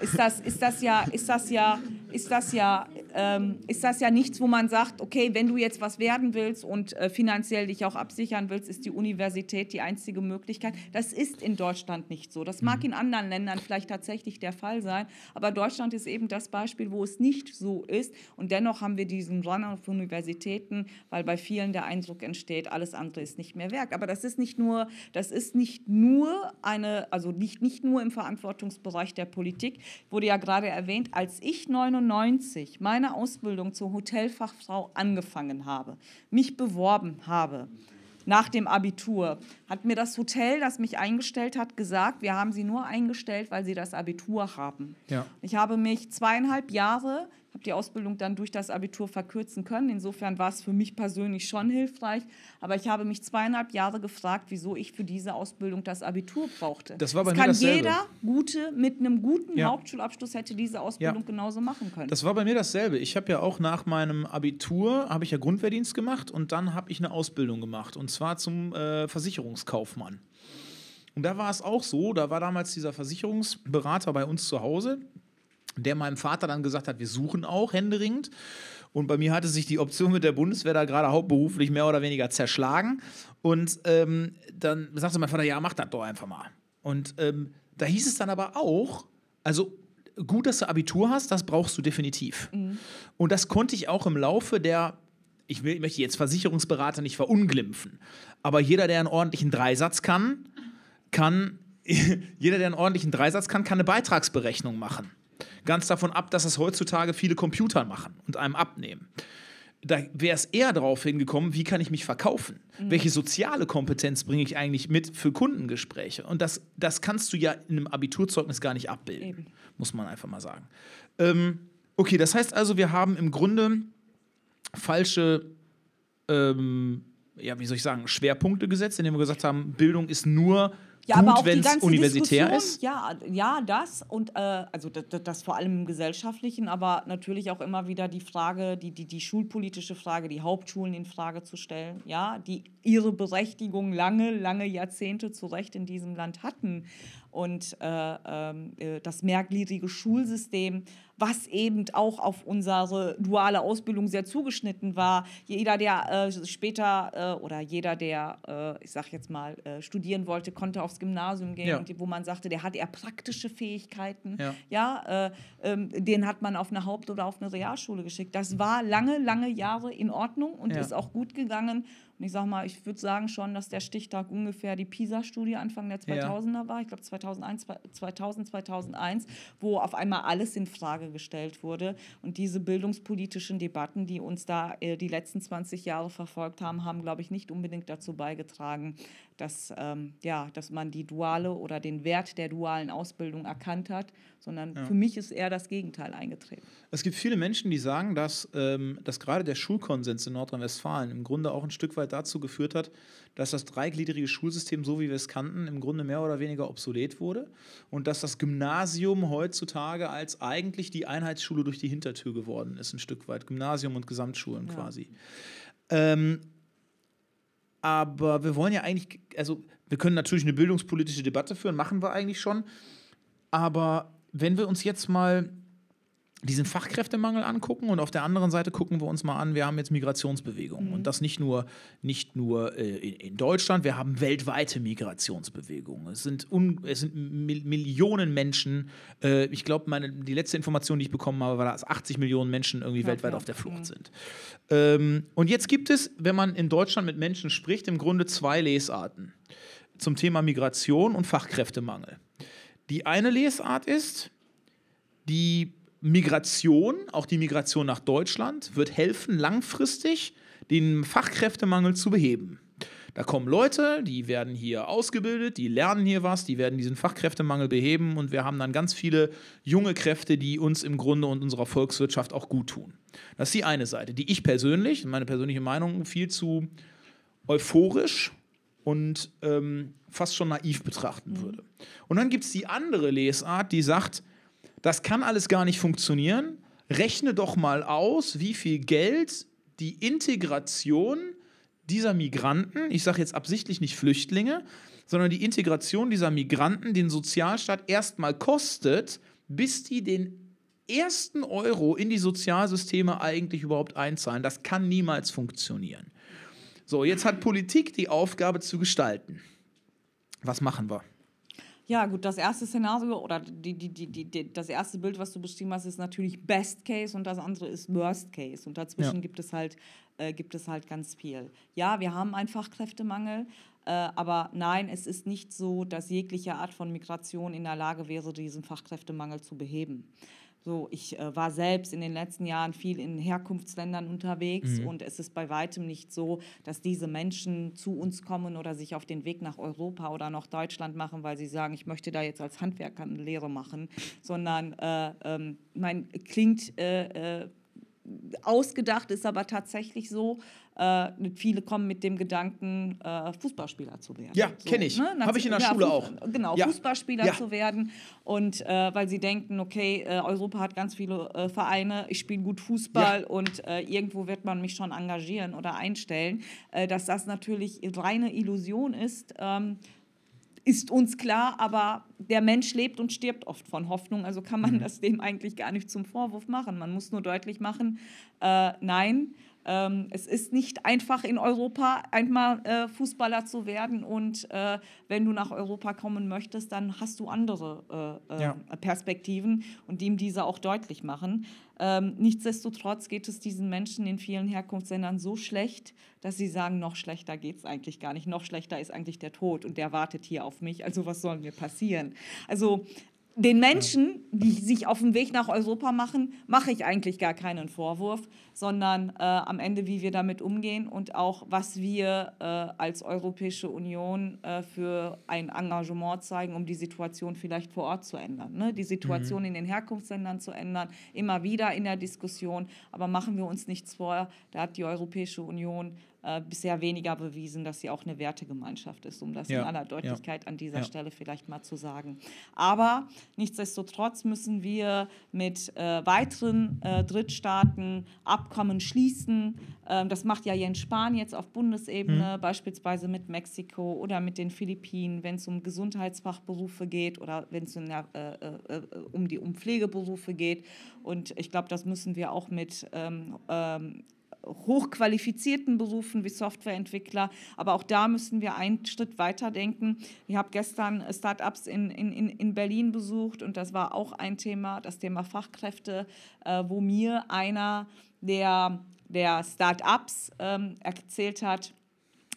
ist das, ist das ja, ist das ja, ist das ja, ähm, ist das ja nichts, wo man sagt, okay, wenn du jetzt was werden willst und äh, finanziell dich auch absichern willst, ist die Universität die einzige Möglichkeit. Das ist in Deutschland nicht so. Das mag mhm. in anderen Ländern vielleicht tatsächlich der Fall sein, aber Deutschland ist eben das Beispiel, wo es nicht so ist. Und dennoch haben wir diesen Run auf Universitäten, weil bei vielen der Eindruck entsteht, alles andere ist nicht mehr Werk. Aber das ist nicht nur, das ist nicht nur eine, also nicht, nicht nur im Verantwortungsbereich der Politik, wurde ja gerade erwähnt, als ich 99 meine Ausbildung zur Hotelfachfrau angefangen habe, mich beworben habe, nach dem Abitur, hat mir das Hotel, das mich eingestellt hat, gesagt, wir haben sie nur eingestellt, weil sie das Abitur haben. Ja. Ich habe mich zweieinhalb Jahre habe die Ausbildung dann durch das Abitur verkürzen können. Insofern war es für mich persönlich schon hilfreich. Aber ich habe mich zweieinhalb Jahre gefragt, wieso ich für diese Ausbildung das Abitur brauchte. Das war bei das mir kann dasselbe. jeder gute mit einem guten ja. Hauptschulabschluss hätte diese Ausbildung ja. genauso machen können. Das war bei mir dasselbe. Ich habe ja auch nach meinem Abitur habe ich ja Grundwehrdienst gemacht und dann habe ich eine Ausbildung gemacht und zwar zum äh, Versicherungskaufmann. Und da war es auch so, da war damals dieser Versicherungsberater bei uns zu Hause, der meinem Vater dann gesagt hat, wir suchen auch händeringend. Und bei mir hatte sich die Option mit der Bundeswehr da gerade hauptberuflich mehr oder weniger zerschlagen. Und ähm, dann sagte mein Vater, ja, mach das doch einfach mal. Und ähm, da hieß es dann aber auch, also gut, dass du Abitur hast, das brauchst du definitiv. Mhm. Und das konnte ich auch im Laufe der, ich, will, ich möchte jetzt Versicherungsberater nicht verunglimpfen, aber jeder, der einen ordentlichen Dreisatz kann, kann, jeder, der einen ordentlichen Dreisatz kann, kann eine Beitragsberechnung machen. Ganz davon ab, dass es heutzutage viele Computer machen und einem abnehmen. Da wäre es eher darauf hingekommen, wie kann ich mich verkaufen? Mhm. Welche soziale Kompetenz bringe ich eigentlich mit für Kundengespräche? Und das, das kannst du ja in einem Abiturzeugnis gar nicht abbilden, Eben. muss man einfach mal sagen. Ähm, okay, das heißt also, wir haben im Grunde falsche, ähm, ja, wie soll ich sagen, Schwerpunkte gesetzt, indem wir gesagt haben, Bildung ist nur ja, gut, wenn es universitär ist? Ja, ja, das und äh, also das, das, vor allem im gesellschaftlichen, aber natürlich auch immer wieder die Frage, die, die, die schulpolitische Frage, die Hauptschulen in Frage zu stellen, ja, die ihre Berechtigung lange, lange Jahrzehnte zu Recht in diesem Land hatten und äh, ähm, äh, das mehrgliedrige Schulsystem, was eben auch auf unsere duale Ausbildung sehr zugeschnitten war. Jeder, der äh, später äh, oder jeder, der, äh, ich sag jetzt mal, äh, studieren wollte, konnte aufs Gymnasium gehen, ja. wo man sagte, der hat eher praktische Fähigkeiten. Ja, ja ähm, den hat man auf eine Haupt- oder auf eine Realschule geschickt. Das war lange, lange Jahre in Ordnung und ja. ist auch gut gegangen. Und ich sage mal, ich würde sagen schon, dass der Stichtag ungefähr die PISA-Studie Anfang der 2000er ja. war. Ich glaube 2001, 2000, 2001, wo auf einmal alles in Frage gestellt wurde. Und diese bildungspolitischen Debatten, die uns da äh, die letzten 20 Jahre verfolgt haben, haben, glaube ich, nicht unbedingt dazu beigetragen, dass, ähm, ja, dass man die duale oder den Wert der dualen Ausbildung erkannt hat, sondern ja. für mich ist eher das Gegenteil eingetreten. Es gibt viele Menschen, die sagen, dass, ähm, dass gerade der Schulkonsens in Nordrhein-Westfalen im Grunde auch ein Stück weit dazu geführt hat, dass das dreigliedrige Schulsystem, so wie wir es kannten, im Grunde mehr oder weniger obsolet wurde und dass das Gymnasium heutzutage als eigentlich die Einheitsschule durch die Hintertür geworden ist, ein Stück weit. Gymnasium und Gesamtschulen ja. quasi. Ähm, aber wir wollen ja eigentlich, also wir können natürlich eine bildungspolitische Debatte führen, machen wir eigentlich schon. Aber wenn wir uns jetzt mal diesen Fachkräftemangel angucken und auf der anderen Seite gucken wir uns mal an, wir haben jetzt Migrationsbewegungen Mhm. und das nicht nur, nicht nur äh, in, in Deutschland, wir haben weltweite Migrationsbewegungen. Es sind, un, es sind Mil Millionen Menschen, äh, ich glaube, die letzte Information, die ich bekommen habe, war, dass 80 Millionen Menschen irgendwie Ja, weltweit ja. auf der Flucht Mhm. sind. Ähm, und jetzt gibt es, wenn man in Deutschland mit Menschen spricht, im Grunde zwei Lesarten zum Thema Migration und Fachkräftemangel. Die eine Lesart ist, die Migration, auch die Migration nach Deutschland, wird helfen, langfristig den Fachkräftemangel zu beheben. Da kommen Leute, die werden hier ausgebildet, die lernen hier was, die werden diesen Fachkräftemangel beheben und wir haben dann ganz viele junge Kräfte, die uns im Grunde und unserer Volkswirtschaft auch gut tun. Das ist die eine Seite, die ich persönlich, meine persönliche Meinung, viel zu euphorisch und ähm, fast schon naiv betrachten würde. Und dann gibt es die andere Lesart, die sagt, das kann alles gar nicht funktionieren. Rechne doch mal aus, wie viel Geld die Integration dieser Migranten, ich sage jetzt absichtlich nicht Flüchtlinge, sondern die Integration dieser Migranten den Sozialstaat erstmal kostet, bis die den ersten Euro in die Sozialsysteme eigentlich überhaupt einzahlen. Das kann niemals funktionieren. So, jetzt hat Politik die Aufgabe zu gestalten. Was machen wir? Ja, gut, das erste Szenario oder die, die, die, die, das erste Bild, was du beschrieben hast, ist natürlich Best Case und das andere ist Worst Case. Und dazwischen Ja. gibt, es halt, äh, gibt es halt ganz viel. Ja, wir haben einen Fachkräftemangel, äh, aber nein, es ist nicht so, dass jegliche Art von Migration in der Lage wäre, diesen Fachkräftemangel zu beheben. So, ich äh, war selbst in den letzten Jahren viel in Herkunftsländern unterwegs und es ist bei weitem nicht so, dass diese Menschen zu uns kommen oder sich auf den Weg nach Europa oder nach Deutschland machen, weil sie sagen, ich möchte da jetzt als Handwerker eine Lehre machen, sondern äh, ähm, mein klingt äh, äh, ausgedacht, ist aber tatsächlich so. Äh, viele kommen mit dem Gedanken, äh, Fußballspieler zu werden. Ja, kenn ich. Hab ich in der Schule auch. Genau, Ja. Fußballspieler Ja. zu werden. Und äh, weil sie denken, okay, äh, Europa hat ganz viele äh, Vereine, ich spiele gut Fußball Ja. und äh, irgendwo wird man mich schon engagieren oder einstellen. Dass das natürlich reine Illusion ist, ähm, ist uns klar, aber der Mensch lebt und stirbt oft von Hoffnung, also kann man das dem eigentlich gar nicht zum Vorwurf machen. Man muss nur deutlich machen, äh, nein, ähm, es ist nicht einfach in Europa einmal äh, Fußballer zu werden und äh, wenn du nach Europa kommen möchtest, dann hast du andere äh, äh, Ja. Perspektiven und ihm diese auch deutlich machen. Ähm, nichtsdestotrotz geht es diesen Menschen in vielen Herkunftsländern so schlecht, dass sie sagen, noch schlechter geht es eigentlich gar nicht. Noch schlechter ist eigentlich der Tod und der wartet hier auf mich. Also was soll mir passieren? Also den Menschen, die sich auf den Weg nach Europa machen, mache ich eigentlich gar keinen Vorwurf, sondern äh, am Ende, wie wir damit umgehen und auch, was wir äh, als Europäische Union äh, für ein Engagement zeigen, um die Situation vielleicht vor Ort zu ändern. Ne? Die Situation in den Herkunftsländern zu ändern, immer wieder in der Diskussion. Aber machen wir uns nichts vor, da hat die Europäische Union äh, bisher weniger bewiesen, dass sie auch eine Wertegemeinschaft ist, um das Ja, in aller ja. Deutlichkeit an dieser Ja. Stelle vielleicht mal zu sagen. Aber nichtsdestotrotz müssen wir mit äh, weiteren äh, Drittstaaten Abkommen schließen. Ähm, das macht ja Jens Spahn jetzt auf Bundesebene, beispielsweise mit Mexiko oder mit den Philippinen, wenn es um Gesundheitsfachberufe geht oder wenn es äh, äh, äh, um die um Pflegeberufe geht. Und ich glaube, das müssen wir auch mit ähm, ähm, hochqualifizierten Berufen wie Softwareentwickler. Aber auch da müssen wir einen Schritt weiter denken. Ich habe gestern Startups in, in, in- in Berlin besucht und das war auch ein Thema, das Thema Fachkräfte, äh, wo mir einer der, der Startups ähm, erzählt hat,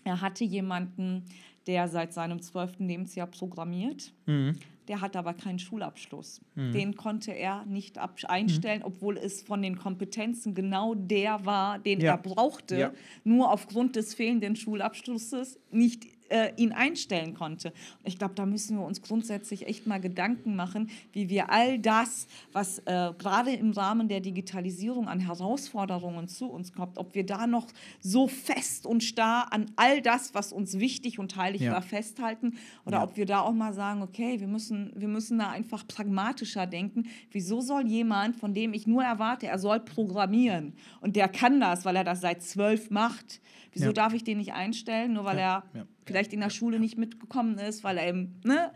er hatte jemanden, der seit seinem zwölften Lebensjahr programmiert. Mhm. Der hat aber keinen Schulabschluss. Den konnte er nicht einstellen, obwohl es von den Kompetenzen genau der war, den Ja. er brauchte, Ja. nur aufgrund des fehlenden Schulabschlusses nicht äh, ihn einstellen konnte. Ich glaube, da müssen wir uns grundsätzlich echt mal Gedanken machen, wie wir all das, was äh, gerade im Rahmen der Digitalisierung an Herausforderungen zu uns kommt, ob wir da noch so fest und starr an all das, was uns wichtig und heilig Ja. war, festhalten oder Ja. ob wir da auch mal sagen, okay, wir müssen, wir müssen da einfach pragmatischer denken. Wieso soll jemand, von dem ich nur erwarte, er soll programmieren und der kann das, weil er das seit zwölf macht, wieso Ja. darf ich den nicht einstellen, nur weil er. Vielleicht in der Schule nicht mitgekommen ist, weil er eben ne,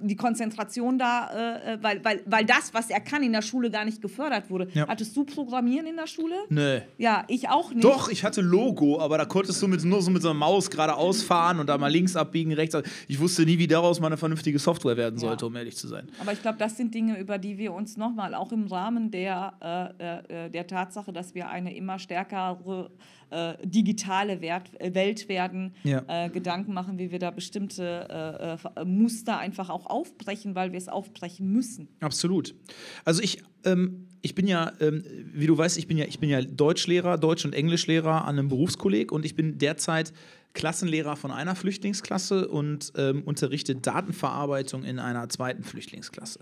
die Konzentration da, äh, weil, weil, weil das, was er kann, in der Schule gar nicht gefördert wurde. Ja. Hattest du Programmieren in der Schule? Nö. Ja, ich auch nicht. Doch, ich hatte Logo, aber da konntest du mit, nur so mit so einer Maus geradeaus fahren und da mal links abbiegen, rechts. ab- Ich wusste nie, wie daraus mal eine vernünftige Software werden sollte, Ja. um ehrlich zu sein. Aber ich glaube, das sind Dinge, über die wir uns nochmal auch im Rahmen der, äh, äh, der Tatsache, dass wir eine immer stärkere äh, digitale Wert, äh, Welt werden, Ja. äh, Gedanken machen, wie wir da bestimmte äh, äh, Muster einfach auch aufbrechen, weil wir es aufbrechen müssen. Absolut. Also ich, ähm, ich bin ja, ähm, wie du weißt, ich bin ja, ich bin ja Deutschlehrer, Deutsch- und Englischlehrer an einem Berufskolleg und ich bin derzeit Klassenlehrer von einer Flüchtlingsklasse und ähm, unterrichte Datenverarbeitung in einer zweiten Flüchtlingsklasse.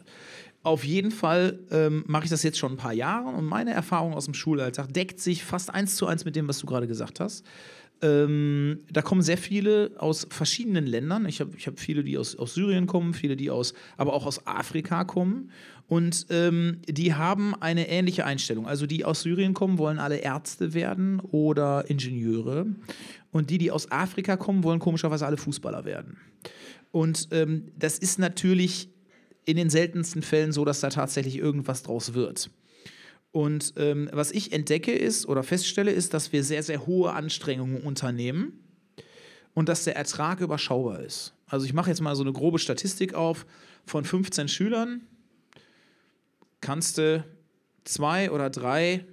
Auf jeden Fall ähm, mache ich das jetzt schon ein paar Jahre und meine Erfahrung aus dem Schulalltag deckt sich fast eins zu eins mit dem, was du gerade gesagt hast. Ähm, da kommen sehr viele aus verschiedenen Ländern. Ich habe ich hab viele, die aus, aus Syrien kommen, viele, die aus, aber auch aus Afrika kommen. Und ähm, die haben eine ähnliche Einstellung. Also die aus Syrien kommen, wollen alle Ärzte werden oder Ingenieure. Und die, die aus Afrika kommen, wollen komischerweise alle Fußballer werden. Und ähm, das ist natürlich in den seltensten Fällen so, dass da tatsächlich irgendwas draus wird. Und ähm, was ich entdecke ist oder feststelle, ist, dass wir sehr, sehr hohe Anstrengungen unternehmen und dass der Ertrag überschaubar ist. Also ich mache jetzt mal so eine grobe Statistik auf. Von 15 Schülern kannst du zwei oder drei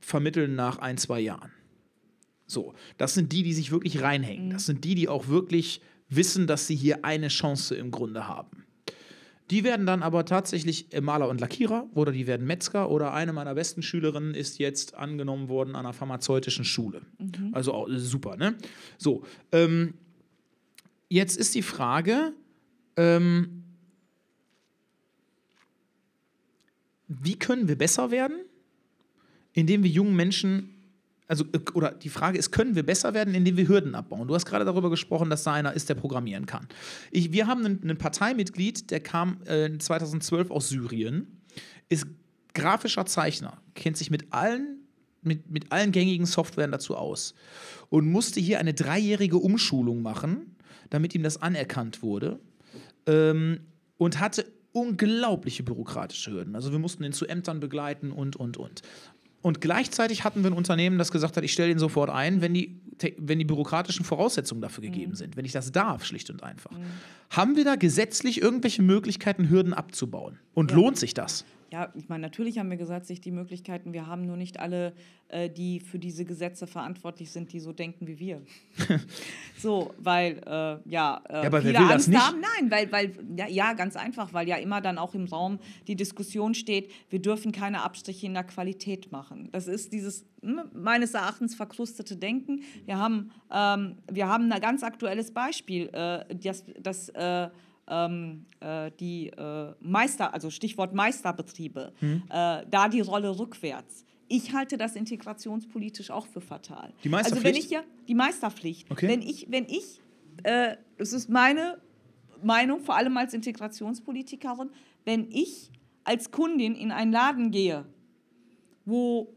vermitteln nach ein, zwei Jahren. So, das sind die, die sich wirklich reinhängen. Das sind die, die auch wirklich wissen, dass sie hier eine Chance im Grunde haben. Die werden dann aber tatsächlich äh, Maler und Lackierer oder die werden Metzger oder eine meiner besten Schülerinnen ist jetzt angenommen worden an einer pharmazeutischen Schule. Also auch, äh, super, ne? So, ähm, jetzt ist die Frage, ähm, wie können wir besser werden, indem wir jungen Menschen also, äh, oder die Frage ist, können wir besser werden, indem wir Hürden abbauen? Du hast gerade darüber gesprochen, dass da einer ist, der programmieren kann. Ich, wir haben einen, einen Parteimitglied, der kam äh, 2012 aus Syrien, ist grafischer Zeichner, kennt sich mit allen, mit, mit allen gängigen Softwaren dazu aus und musste hier eine dreijährige Umschulung machen, damit ihm das anerkannt wurde ähm, und hatte unglaubliche bürokratische Hürden. Also wir mussten ihn zu Ämtern begleiten und, und, und. Und gleichzeitig hatten wir ein Unternehmen, das gesagt hat, ich stelle ihn sofort ein, wenn die, wenn die bürokratischen Voraussetzungen dafür gegeben sind, wenn ich das darf, schlicht und einfach. Haben wir da gesetzlich irgendwelche Möglichkeiten, Hürden abzubauen? Und lohnt sich das? Ja, ich meine, natürlich haben wir gesetzlich die Möglichkeiten. Wir haben nur nicht alle, äh, die für diese Gesetze verantwortlich sind, die so denken wie wir. so, weil, äh, ja, äh, Ja, aber wer viele Angst nicht? haben. Nein, weil, weil ja, ja, ganz einfach, weil ja immer dann auch im Raum die Diskussion steht, wir dürfen keine Abstriche in der Qualität machen. Das ist dieses hm, meines Erachtens verkrustete Denken. Wir haben, ähm, wir haben ein ganz aktuelles Beispiel, äh, das, das äh, ähm, äh, die äh, Meister, also Stichwort Meisterbetriebe, Mhm. äh, da die Rolle rückwärts. Ich halte das integrationspolitisch auch für fatal. Die Also wenn Meisterpflicht? ich ja die Meisterpflicht, Okay. wenn ich, wenn ich, äh, das ist meine Meinung, vor allem als Integrationspolitikerin, wenn ich als Kundin in einen Laden gehe, wo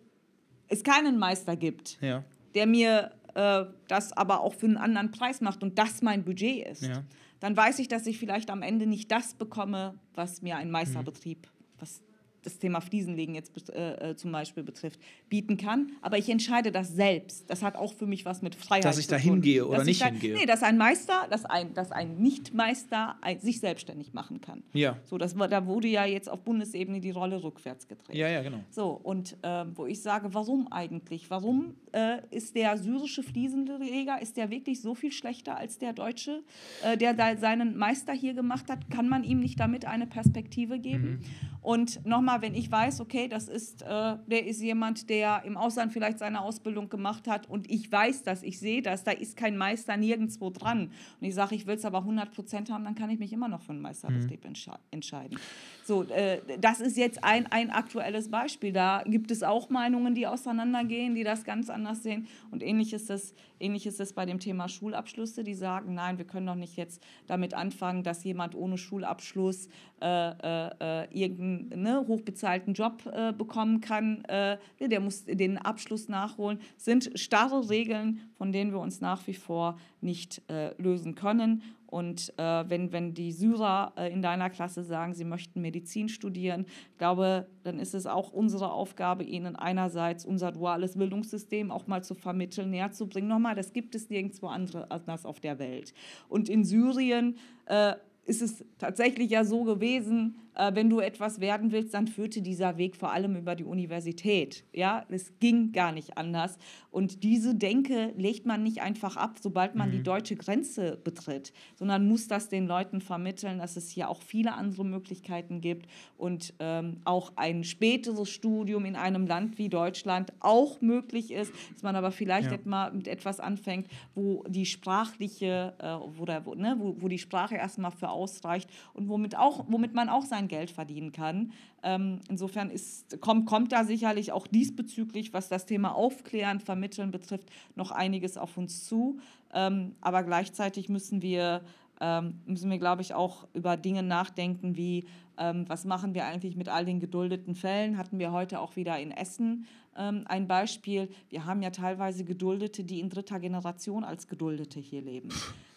es keinen Meister gibt, Ja. der mir äh, das aber auch für einen anderen Preis macht und das mein Budget ist, Ja. Dann weiß ich, dass ich vielleicht am Ende nicht das bekomme, was mir ein Meisterbetrieb, was das Thema Fliesenlegen jetzt äh, äh, zum Beispiel betrifft, bieten kann. Aber ich entscheide das selbst. Das hat auch für mich was mit Freiheit Dass ich zu da tun. hingehe oder Dass nicht ich da, hingehe. Nee, dass ein Meister, dass ein, dass ein Nicht-Meister ein, sich selbstständig machen kann. Ja. So, das, da wurde ja jetzt auf Bundesebene die Rolle rückwärts gedreht. Ja, ja, genau. So, und ähm, wo ich sage, warum eigentlich? Warum äh, ist der syrische Fliesenleger, ist der wirklich so viel schlechter als der Deutsche, äh, der da seinen Meister hier gemacht hat? Kann man ihm nicht damit eine Perspektive geben? Und nochmal, wenn ich weiß, okay, das ist, äh, der ist jemand, der im Ausland vielleicht seine Ausbildung gemacht hat und ich weiß das, ich sehe das, da ist kein Meister nirgendwo dran. Und ich sage, ich will es aber 100 Prozent haben, dann kann ich mich immer noch für einen Meisterbetrieb entsche entscheiden. So, äh, das ist jetzt ein, ein aktuelles Beispiel. Da gibt es auch Meinungen, die auseinandergehen, die das ganz anders sehen. Und ähnlich ist es, ähnlich ist es bei dem Thema Schulabschlüsse, die sagen, nein, wir können doch nicht jetzt damit anfangen, dass jemand ohne Schulabschluss äh, äh, äh, irgendein ne, hochbezahlten Job äh, bekommen kann, äh, der muss den Abschluss nachholen, sind starre Regeln, von denen wir uns nach wie vor nicht äh, lösen können. Und äh, wenn, wenn die Syrer äh, in deiner Klasse sagen, sie möchten Medizin studieren, ich glaube, dann ist es auch unsere Aufgabe, ihnen einerseits unser duales Bildungssystem auch mal zu vermitteln, näher zu bringen. Nochmal, das gibt es nirgendwo anders auf der Welt. Und in Syrien äh, ist es tatsächlich ja so gewesen, wenn du etwas werden willst, dann führte dieser Weg vor allem über die Universität. Ja, es ging gar nicht anders. Und diese Denke legt man nicht einfach ab, sobald man mhm. die deutsche Grenze betritt, sondern muss das den Leuten vermitteln, dass es hier auch viele andere Möglichkeiten gibt und ähm, auch ein späteres Studium in einem Land wie Deutschland auch möglich ist, dass man aber vielleicht ja. mal mit etwas anfängt, wo die sprachliche, äh, wo, der, wo, ne, wo, wo die Sprache erstmal für ausreicht und womit, auch, womit man auch sein Geld verdienen kann. Ähm, insofern ist, kommt, kommt da sicherlich auch diesbezüglich, was das Thema Aufklären, Vermitteln betrifft, noch einiges auf uns zu. Ähm, aber gleichzeitig müssen wir ähm, müssen wir, glaube ich, auch über Dinge nachdenken, wie ähm, was machen wir eigentlich mit all den geduldeten Fällen. Hatten wir heute auch wieder in Essen ähm, ein Beispiel. Wir haben ja teilweise Geduldete, die in dritter Generation als Geduldete hier leben.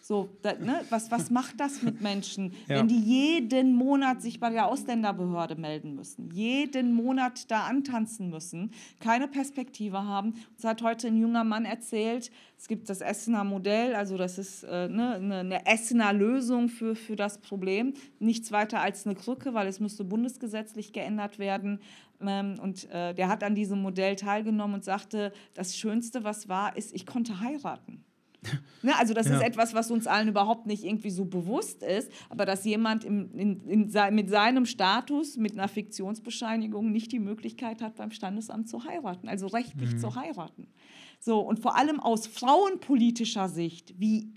So, da, ne, was, was macht das mit Menschen, ja. wenn die jeden Monat sich bei der Ausländerbehörde melden müssen, jeden Monat da antanzen müssen, keine Perspektive haben? Uns hat heute ein junger Mann erzählt, es gibt das Essener Modell, also das ist äh, ne, eine, Essener Lösung für, für das Problem. Nichts weiter als eine Krücke, weil es müsste bundesgesetzlich geändert werden. Ähm, und äh, der hat an diesem Modell teilgenommen und sagte, das Schönste, was war, ist, ich konnte heiraten. Ne, also das ja. ist etwas, was uns allen überhaupt nicht irgendwie so bewusst ist, aber dass jemand im, in, in, mit seinem Status, mit einer Fiktionsbescheinigung nicht die Möglichkeit hat, beim Standesamt zu heiraten, also rechtlich mhm. zu heiraten. So, und vor allem aus frauenpolitischer Sicht, wie,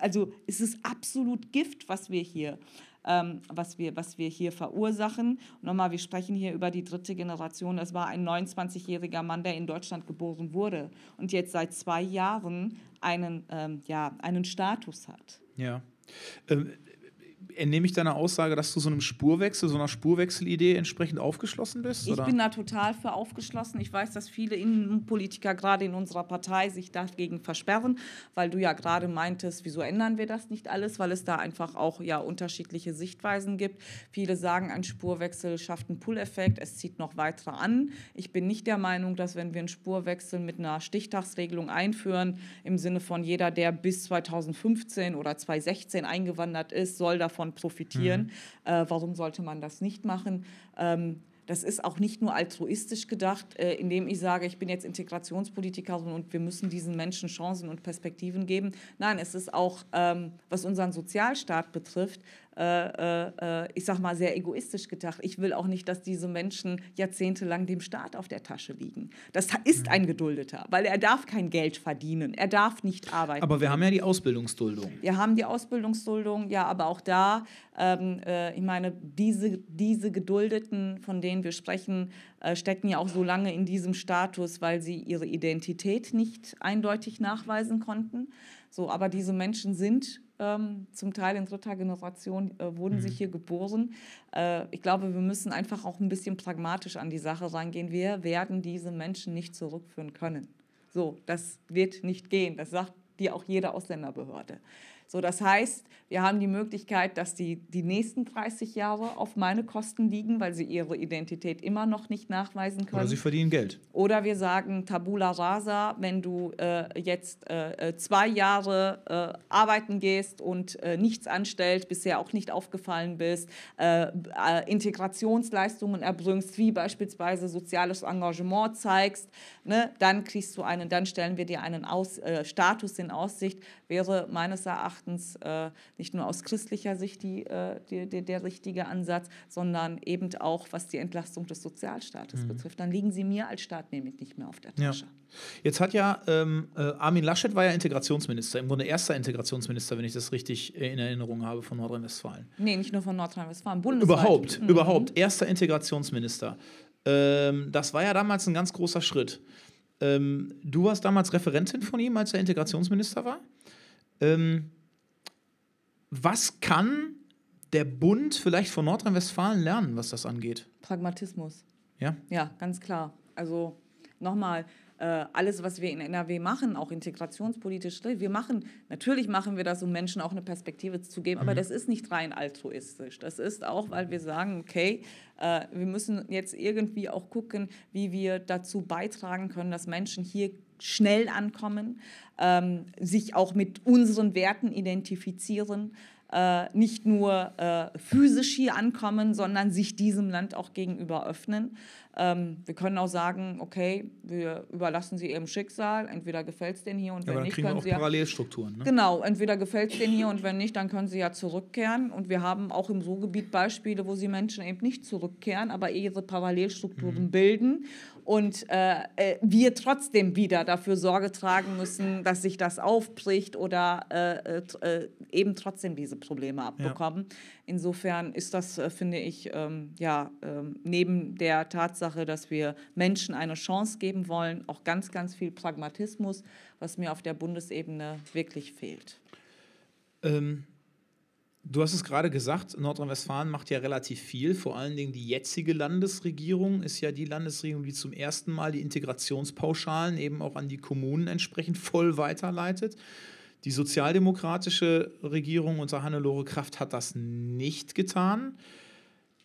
also es ist absolut Gift, was wir hier ähm, was, wir, was wir hier verursachen. Nochmal, wir sprechen hier über die dritte Generation. Das war ein 29-jähriger Mann, der in Deutschland geboren wurde und jetzt seit zwei Jahren einen, ähm, ja, einen Status hat. Ja. Ähm, entnehme ich deine Aussage, dass du so einem Spurwechsel, so einer Spurwechselidee entsprechend aufgeschlossen bist? Ich oder? bin da total für aufgeschlossen. Ich weiß, dass viele Innenpolitiker gerade in unserer Partei sich dagegen versperren, weil du ja gerade meintest, wieso ändern wir das nicht alles, weil es da einfach auch ja unterschiedliche Sichtweisen gibt. Viele sagen, ein Spurwechsel schafft einen Pull-Effekt, es zieht noch weitere an. Ich bin nicht der Meinung, dass wenn wir einen Spurwechsel mit einer Stichtagsregelung einführen, im Sinne von jeder, der bis 2015 oder 2016 eingewandert ist, soll davon davon profitieren. Mhm. Äh, warum sollte man das nicht machen? Ähm, das ist auch nicht nur altruistisch gedacht, äh, indem ich sage, ich bin jetzt Integrationspolitikerin und wir müssen diesen Menschen Chancen und Perspektiven geben. Nein, es ist auch, ähm, was unseren Sozialstaat betrifft, äh, äh, ich sag mal, sehr egoistisch gedacht. Ich will auch nicht, dass diese Menschen jahrzehntelang dem Staat auf der Tasche liegen. Das ist mhm. ein Geduldeter, weil er darf kein Geld verdienen. Er darf nicht arbeiten. Aber wir haben ja die Ausbildungsduldung. Wir haben die Ausbildungsduldung, ja, aber auch da, ähm, äh, ich meine, diese, diese Geduldeten, von denen wir sprechen, äh, stecken ja auch so lange in diesem Status, weil sie ihre Identität nicht eindeutig nachweisen konnten. So, aber diese Menschen sind ähm, zum Teil in dritter Generation, äh, wurden mhm. sich hier geboren. Äh, ich glaube, wir müssen einfach auch ein bisschen pragmatisch an die Sache rangehen. Wir werden diese Menschen nicht zurückführen können. So, das wird nicht gehen. Das sagt dir auch jede Ausländerbehörde. So, das heißt, wir haben die Möglichkeit, dass die die nächsten 30 Jahre auf meine Kosten liegen, weil sie ihre Identität immer noch nicht nachweisen können. Oder sie verdienen Geld. Oder wir sagen Tabula rasa, wenn du äh, jetzt äh, äh zwei Jahre äh, arbeiten gehst und äh, nichts anstellst, bisher auch nicht aufgefallen bist, äh, Integrationsleistungen erbringst, wie beispielsweise soziales Engagement zeigst, ne, dann kriegst du einen, dann stellen wir dir einen Aus, Status in Aussicht, wäre meines Erachtens Erachtens äh, nicht nur aus christlicher Sicht die, äh, die, die, der richtige Ansatz, sondern eben auch, was die Entlastung des Sozialstaates mhm. betrifft. Dann liegen sie mir als Staat nämlich nicht mehr auf der Tasche. Ja. Jetzt hat ja ähm, äh, Armin Laschet war ja Integrationsminister, im Grunde erster Integrationsminister, wenn ich das richtig in Erinnerung habe, von Nordrhein-Westfalen. Nee, nicht nur von Nordrhein-Westfalen, bundesweit. Überhaupt, mhm. überhaupt, erster Integrationsminister. Ähm, das war ja damals ein ganz großer Schritt. Ähm, du warst damals Referentin von ihm, als er Integrationsminister war. Ähm, was kann der Bund vielleicht von Nordrhein-Westfalen lernen, was das angeht? Pragmatismus. Ja? Ja, ganz klar. Also nochmal, äh, alles, was wir in NRW machen, auch integrationspolitisch, wir machen, natürlich machen wir das, um Menschen auch eine Perspektive zu geben, aber das ist nicht rein altruistisch. Das ist auch, weil wir sagen, okay, äh, wir müssen jetzt irgendwie auch gucken, wie wir dazu beitragen können, dass Menschen hier schnell ankommen, ähm, sich auch mit unseren Werten identifizieren äh, nicht nur äh, physisch hier ankommen, sondern sich diesem Land auch gegenüber öffnen. Ähm, wir können auch sagen, okay, wir überlassen sie ihrem Schicksal, entweder gefällt es denen hier und Ja, wenn nicht, kriegen wir können auch sie ja Parallelstrukturen. Ne? Genau, entweder gefällt es denen hier und wenn nicht, dann können sie ja zurückkehren. Und wir haben auch im Ruhrgebiet Beispiele, wo sie Menschen eben nicht zurückkehren, aber ihre Parallelstrukturen Mhm. bilden. Und äh, äh, wir trotzdem wieder dafür Sorge tragen müssen, dass sich das aufbricht oder äh, äh, äh, eben trotzdem diese Probleme abbekommen. Insofern ist das, äh, finde ich, ähm, ja, ähm, neben der Tatsache, dass wir Menschen eine Chance geben wollen, auch ganz, ganz viel Pragmatismus, was mir auf der Bundesebene wirklich fehlt. Ähm, du hast es gerade gesagt, Nordrhein-Westfalen macht ja relativ viel. Vor allen Dingen die jetzige Landesregierung ist ja die Landesregierung, die zum ersten Mal die Integrationspauschalen eben auch an die Kommunen entsprechend voll weiterleitet. Die sozialdemokratische Regierung unter Hannelore Kraft hat das nicht getan.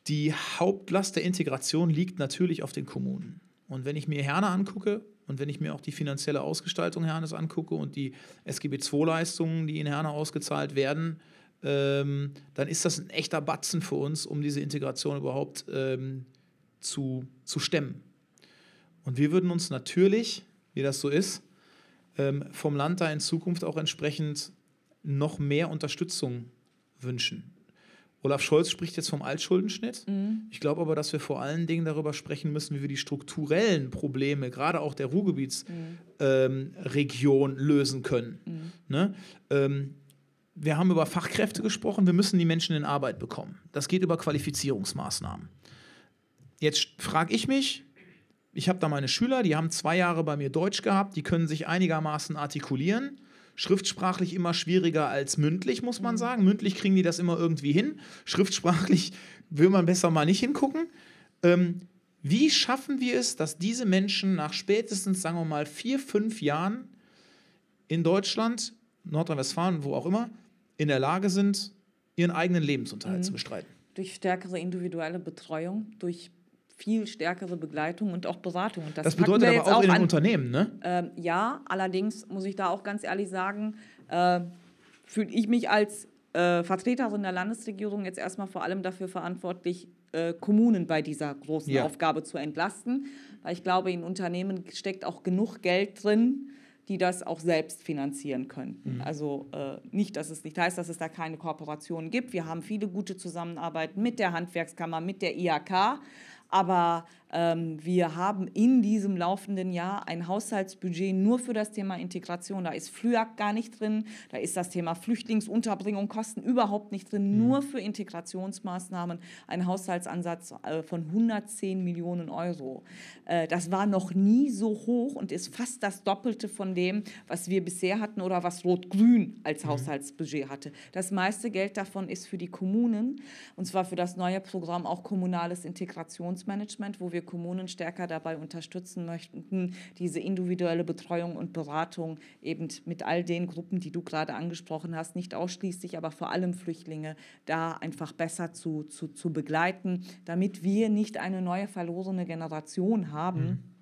Die Hauptlast der Integration liegt natürlich auf den Kommunen. Und wenn ich mir Herne angucke und wenn ich mir auch die finanzielle Ausgestaltung Hernes angucke und die SGB II-Leistungen, die in Herne ausgezahlt werden, ähm, dann ist das ein echter Batzen für uns, um diese Integration überhaupt ähm, zu, zu stemmen. Und wir würden uns natürlich, wie das so ist, ähm, vom Land da in Zukunft auch entsprechend noch mehr Unterstützung wünschen. Olaf Scholz spricht jetzt vom Altschuldenschnitt. Ich glaube aber, dass wir vor allen Dingen darüber sprechen müssen, wie wir die strukturellen Probleme, gerade auch der Ruhrgebietsregion, lösen können. Ne? Ähm, wir haben über Fachkräfte gesprochen, wir müssen die Menschen in Arbeit bekommen. Das geht über Qualifizierungsmaßnahmen. Jetzt frage ich mich, ich habe da meine Schüler, die haben zwei Jahre bei mir Deutsch gehabt, die können sich einigermaßen artikulieren. Schriftsprachlich immer schwieriger als mündlich, muss man sagen. Mündlich kriegen die das immer irgendwie hin. Schriftsprachlich will man besser mal nicht hingucken. Ähm, wie schaffen wir es, dass diese Menschen nach spätestens, sagen wir mal, vier, fünf Jahren in Deutschland, Nordrhein-Westfalen, wo auch immer, in der Lage sind, ihren eigenen Lebensunterhalt zu bestreiten? Durch stärkere individuelle Betreuung, durch viel stärkere Begleitung und auch Beratung. Und Das packen bedeutet aber jetzt auch in den an- Unternehmen, ne? Ähm, ja, allerdings muss ich da auch ganz ehrlich sagen, äh, fühle ich mich als äh, Vertreterin der Landesregierung jetzt erstmal vor allem dafür verantwortlich, äh, Kommunen bei dieser großen Ja. Aufgabe zu entlasten. Weil ich glaube, in Unternehmen steckt auch genug Geld drin, die das auch selbst finanzieren können. Also äh, nicht, dass es nicht heißt, dass es da keine Kooperationen gibt. Wir haben viele gute Zusammenarbeiten mit der Handwerkskammer, mit der IHK. Aber wir haben in diesem laufenden Jahr ein Haushaltsbudget nur für das Thema Integration. Da ist FLÜAG gar nicht drin, da ist das Thema Flüchtlingsunterbringung, Kosten überhaupt nicht drin, nur für Integrationsmaßnahmen ein Haushaltsansatz äh, von 110 Millionen Euro. Äh, das war noch nie so hoch und ist fast das Doppelte von dem, was wir bisher hatten oder was Rot-Grün als Haushaltsbudget hatte. Das meiste Geld davon ist für die Kommunen und zwar für das neue Programm auch kommunales Integrationsmanagement, wo wir Kommunen stärker dabei unterstützen möchten, diese individuelle Betreuung und Beratung eben mit all den Gruppen, die du gerade angesprochen hast, nicht ausschließlich, aber vor allem Flüchtlinge, da einfach besser zu, zu, zu begleiten, damit wir nicht eine neue verlorene Generation haben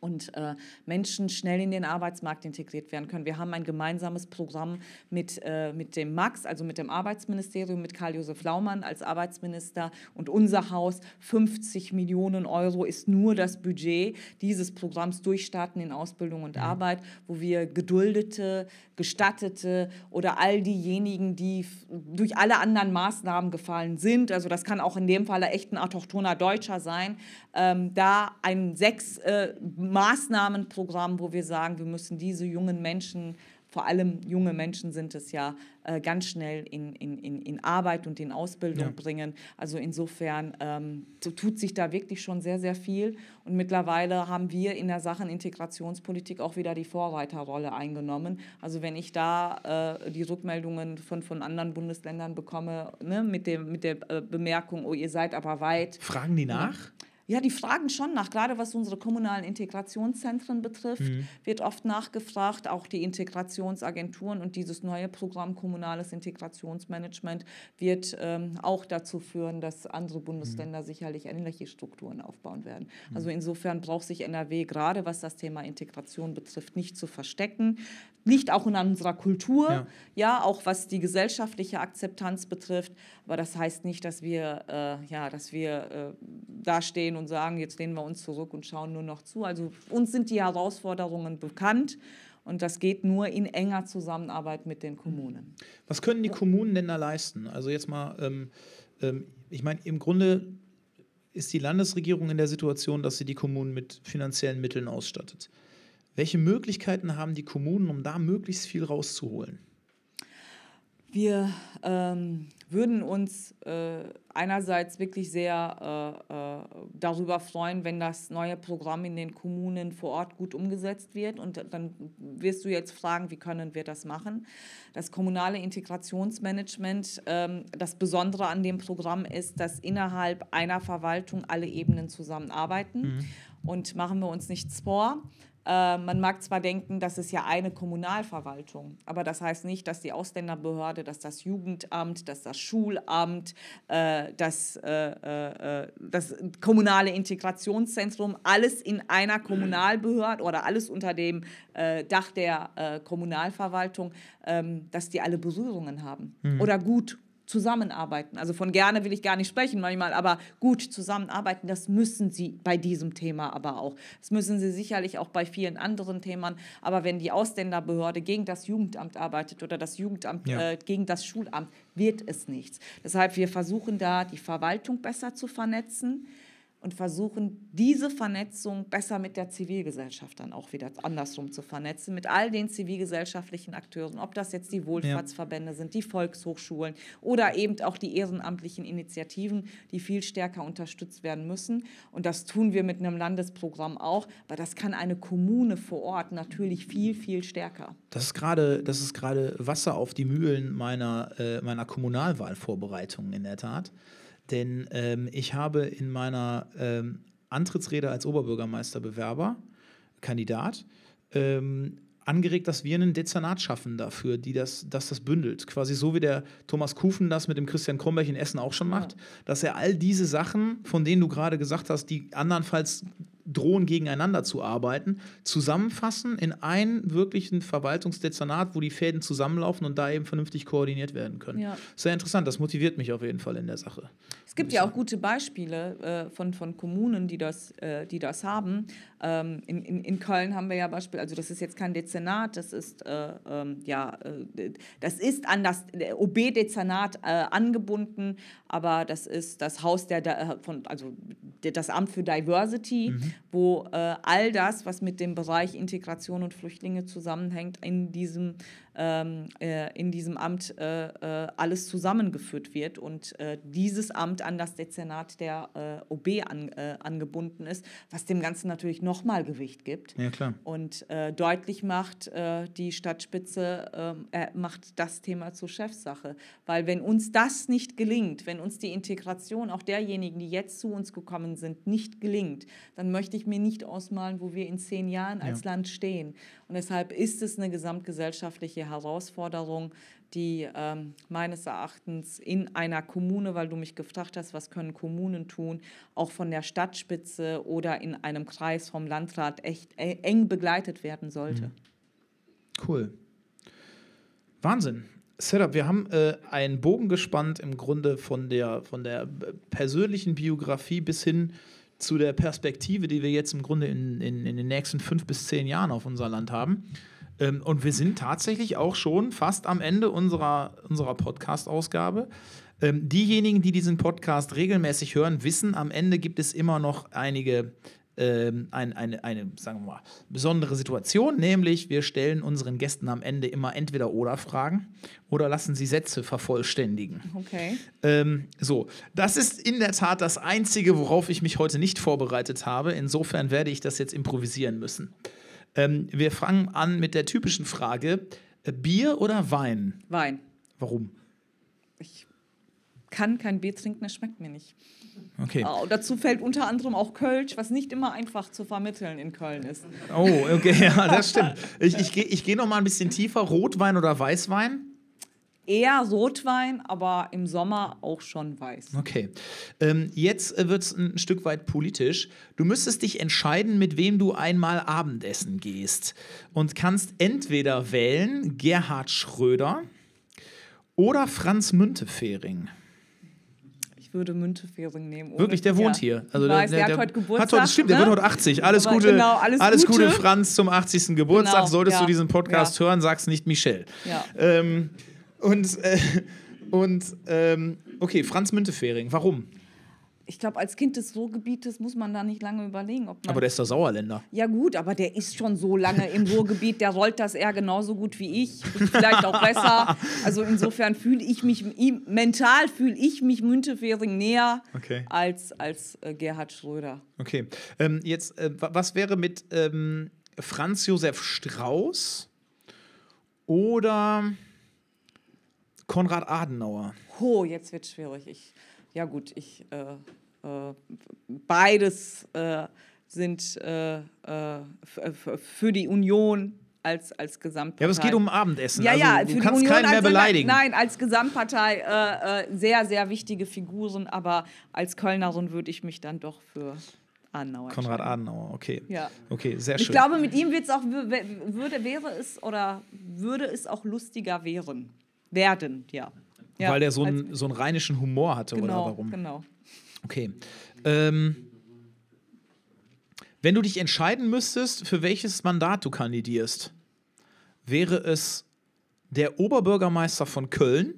und äh, Menschen schnell in den Arbeitsmarkt integriert werden können. Wir haben ein gemeinsames Programm mit, äh, mit dem Max, also mit dem Arbeitsministerium, mit Karl-Josef Laumann als Arbeitsminister und unser Haus. 50 Millionen Euro ist nur das Budget dieses Programms Durchstarten in Ausbildung und Arbeit, wo wir Geduldete, Gestattete oder all diejenigen, die durch alle anderen Maßnahmen gefallen sind, also das kann auch in dem Fall echt ein autochthoner Deutscher sein, ähm, da ein sechs äh, Maßnahmenprogramm, wo wir sagen, wir müssen diese jungen Menschen vor allem junge Menschen sind es ja, äh, ganz schnell in, in, in, in Arbeit und in Ausbildung ja. bringen. Also insofern ähm, so tut sich da wirklich schon sehr, sehr viel. Und mittlerweile haben wir in der Sachen Integrationspolitik auch wieder die Vorreiterrolle eingenommen. Also wenn ich da äh, die Rückmeldungen von, von anderen Bundesländern bekomme, ne, mit, dem, mit der äh, Bemerkung, oh, ihr seid aber weit. Fragen die nach? Ja. Ja, die fragen schon nach, gerade was unsere kommunalen Integrationszentren betrifft, mhm. wird oft nachgefragt, auch die Integrationsagenturen und dieses neue Programm Kommunales Integrationsmanagement wird ähm, auch dazu führen, dass andere Bundesländer mhm. sicherlich ähnliche Strukturen aufbauen werden. Mhm. Also insofern braucht sich NRW gerade, was das Thema Integration betrifft, nicht zu verstecken. Liegt auch in unserer Kultur, ja, ja auch was die gesellschaftliche Akzeptanz betrifft. Aber das heißt nicht, dass wir, äh, ja, dass wir äh, dastehen und sagen, jetzt lehnen wir uns zurück und schauen nur noch zu. Also uns sind die Herausforderungen bekannt. Und das geht nur in enger Zusammenarbeit mit den Kommunen. Was können die Kommunen denn da leisten? Also jetzt mal, ähm, ähm, ich meine, im Grunde ist die Landesregierung in der Situation, dass sie die Kommunen mit finanziellen Mitteln ausstattet. Welche Möglichkeiten haben die Kommunen, um da möglichst viel rauszuholen? Wir ähm, würden uns äh, einerseits wirklich sehr äh, äh, darüber freuen, wenn das neue Programm in den Kommunen vor Ort gut umgesetzt wird. Und dann wirst du jetzt fragen, wie können wir das machen? Das kommunale Integrationsmanagement, ähm, das Besondere an dem Programm ist, dass innerhalb einer Verwaltung alle Ebenen zusammenarbeiten. Mhm. Und machen wir uns nichts vor. Äh, man mag zwar denken, das ist ja eine Kommunalverwaltung, aber das heißt nicht, dass die Ausländerbehörde, dass das Jugendamt, dass das Schulamt, äh, das, äh, äh, das kommunale Integrationszentrum, alles in einer Kommunalbehörde oder alles unter dem äh, Dach der äh, Kommunalverwaltung, ähm, dass die alle Berührungen haben mhm. oder gut zusammenarbeiten. Also von gerne will ich gar nicht sprechen manchmal, aber gut zusammenarbeiten, das müssen sie bei diesem Thema aber auch. Das müssen sie sicherlich auch bei vielen anderen Themen. Aber wenn die Ausländerbehörde gegen das Jugendamt arbeitet oder das Jugendamt ja. äh, gegen das Schulamt, wird es nichts. Deshalb wir versuchen da die Verwaltung besser zu vernetzen und versuchen, diese Vernetzung besser mit der Zivilgesellschaft dann auch wieder andersrum zu vernetzen, mit all den zivilgesellschaftlichen Akteuren, ob das jetzt die Wohlfahrtsverbände ja. sind, die Volkshochschulen oder eben auch die ehrenamtlichen Initiativen, die viel stärker unterstützt werden müssen. Und das tun wir mit einem Landesprogramm auch, weil das kann eine Kommune vor Ort natürlich viel, viel stärker. Das ist gerade, das ist gerade Wasser auf die Mühlen meiner, äh, meiner Kommunalwahlvorbereitung in der Tat. Denn ähm, ich habe in meiner ähm, Antrittsrede als Oberbürgermeisterbewerber, Kandidat, ähm, angeregt, dass wir einen Dezernat schaffen dafür, die das, dass das bündelt. Quasi so wie der Thomas Kufen das mit dem Christian Kromberg in Essen auch schon macht, ja. dass er all diese Sachen, von denen du gerade gesagt hast, die andernfalls drohen, gegeneinander zu arbeiten, zusammenfassen in einen wirklichen Verwaltungsdezernat, wo die Fäden zusammenlaufen und da eben vernünftig koordiniert werden können. Ja. Sehr interessant, das motiviert mich auf jeden Fall in der Sache. Es gibt ja auch gute Beispiele äh, von, von Kommunen, die das, äh, die das haben. Ähm, in, in, in Köln haben wir ja Beispiel, also das ist jetzt kein Dezernat, das ist, äh, ähm, ja, äh, das ist an das OB-Dezernat äh, angebunden, aber das ist das Haus der, der von, also das Amt für Diversity, mhm. wo äh, all das, was mit dem Bereich Integration und Flüchtlinge zusammenhängt, in diesem in diesem Amt äh, äh, alles zusammengeführt wird und äh, dieses Amt an das Dezernat der äh, OB an, äh, angebunden ist, was dem Ganzen natürlich nochmal Gewicht gibt ja, klar. und deutlich macht, die Stadtspitze ähm, macht das Thema zur Chefsache. Weil wenn uns das nicht gelingt, wenn uns die Integration auch derjenigen, die jetzt zu uns gekommen sind, nicht gelingt, dann möchte ich mir nicht ausmalen, wo wir in zehn Jahren als ja. Land stehen. Und deshalb ist es eine gesamtgesellschaftliche Herausforderung, die ähm, meines Erachtens in einer Kommune, weil du mich gefragt hast, was können Kommunen tun, auch von der Stadtspitze oder in einem Kreis vom Landrat echt e-, eng begleitet werden sollte. Mhm. Cool. Wahnsinn. Setup, wir haben äh, einen Bogen gespannt im Grunde von der, von der persönlichen Biografie bis hin zu der Perspektive, die wir jetzt im Grunde in, in, in den nächsten fünf bis zehn Jahren auf unser Land haben. Ähm, und wir sind tatsächlich auch schon fast am Ende unserer, unserer Podcast-Ausgabe. Ähm, diejenigen, die diesen Podcast regelmäßig hören, wissen, am Ende gibt es immer noch einige ähm, ein, eine, eine, sagen wir mal, besondere Situation, nämlich wir stellen unseren Gästen am Ende immer entweder oder Fragen oder lassen sie Sätze vervollständigen. Okay. Ähm, so, das ist in der Tat das Einzige, worauf ich mich heute nicht vorbereitet habe. Insofern werde ich das jetzt improvisieren müssen. Ähm, wir fangen an mit der typischen Frage: äh, Bier oder Wein? Wein. Warum? Ich kann kein Bier trinken, das schmeckt mir nicht. Okay. Oh, dazu fällt unter anderem auch Kölsch, was nicht immer einfach zu vermitteln in Köln ist. Oh, okay, ja, das stimmt. Ich, ich gehe ich geh noch mal ein bisschen tiefer. Rotwein oder Weißwein? Eher Rotwein, aber im Sommer auch schon weiß. Okay. Ähm, jetzt äh, wird es ein Stück weit politisch. Du müsstest dich entscheiden, mit wem du einmal Abendessen gehst. Und kannst entweder wählen Gerhard Schröder oder Franz Müntefering. Ich würde Müntefering nehmen. Wirklich, der wohnt hier. Also ich weiß, der, der, der hat heute Geburtstag. Hat heute, stimmt, der ne? wird heute 80. Alles, Aber Gute, genau, alles Gute, Gute. Franz, zum 80. Geburtstag. Genau, Solltest ja. du diesen Podcast Ja. hören, sag's nicht Michelle. Ja. Ähm, und äh, und ähm, okay, Franz Müntefering. Warum? Ich glaube, als Kind des Ruhrgebietes muss man da nicht lange überlegen, ob man. Aber der ist der Sauerländer. ja, gut, aber der ist schon so lange im Ruhrgebiet, der rollt das eher genauso gut wie ich. Vielleicht auch besser. Also insofern fühle ich mich, mental fühle ich mich Müntefering näher Okay. als, als äh, Gerhard Schröder. Okay. Ähm, jetzt, äh, wa- was wäre mit ähm, Franz Josef Strauß oder Konrad Adenauer? Oh, jetzt wird schwierig. Ich, ja gut, ich äh, beides äh, sind äh, äh, für die Union als, als Gesamtpartei. Ja, aber es geht um Abendessen. Ja, also, ja, du für die kannst Union keinen mehr als, beleidigen. Nein, als Gesamtpartei äh, äh, sehr, sehr wichtige Figuren, aber als Kölnerin würde ich mich dann doch für Adenauer Konrad. Adenauer, okay. Ja. Okay, sehr schön. Ich glaube, mit ihm wird's auch, wür- wür- würde, wäre es oder würde es auch lustiger wären. Werden, ja. ja Weil der so einen, so einen rheinischen Humor hatte, genau, oder warum? Genau. Okay. Ähm, wenn du dich entscheiden müsstest, für welches Mandat du kandidierst, wäre es der Oberbürgermeister von Köln,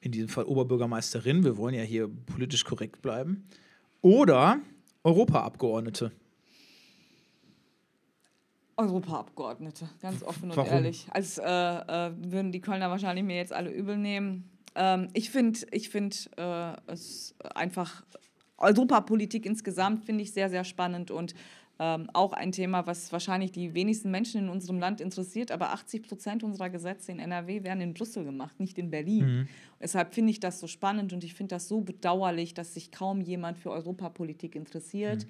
in diesem Fall Oberbürgermeisterin, wir wollen ja hier politisch korrekt bleiben, oder Europaabgeordnete. Europaabgeordnete, ganz offen und Warum? ehrlich. Als äh, äh, würden die Kölner wahrscheinlich mir jetzt alle übel nehmen. Ähm, ich finde ich find, äh, es einfach Europapolitik insgesamt finde ich sehr, sehr spannend und ähm, auch ein Thema, was wahrscheinlich die wenigsten Menschen in unserem Land interessiert. Aber 80 Prozent unserer Gesetze in NRW werden in Brüssel gemacht, nicht in Berlin. Deshalb finde ich das so spannend und ich finde das so bedauerlich, dass sich kaum jemand für Europapolitik interessiert.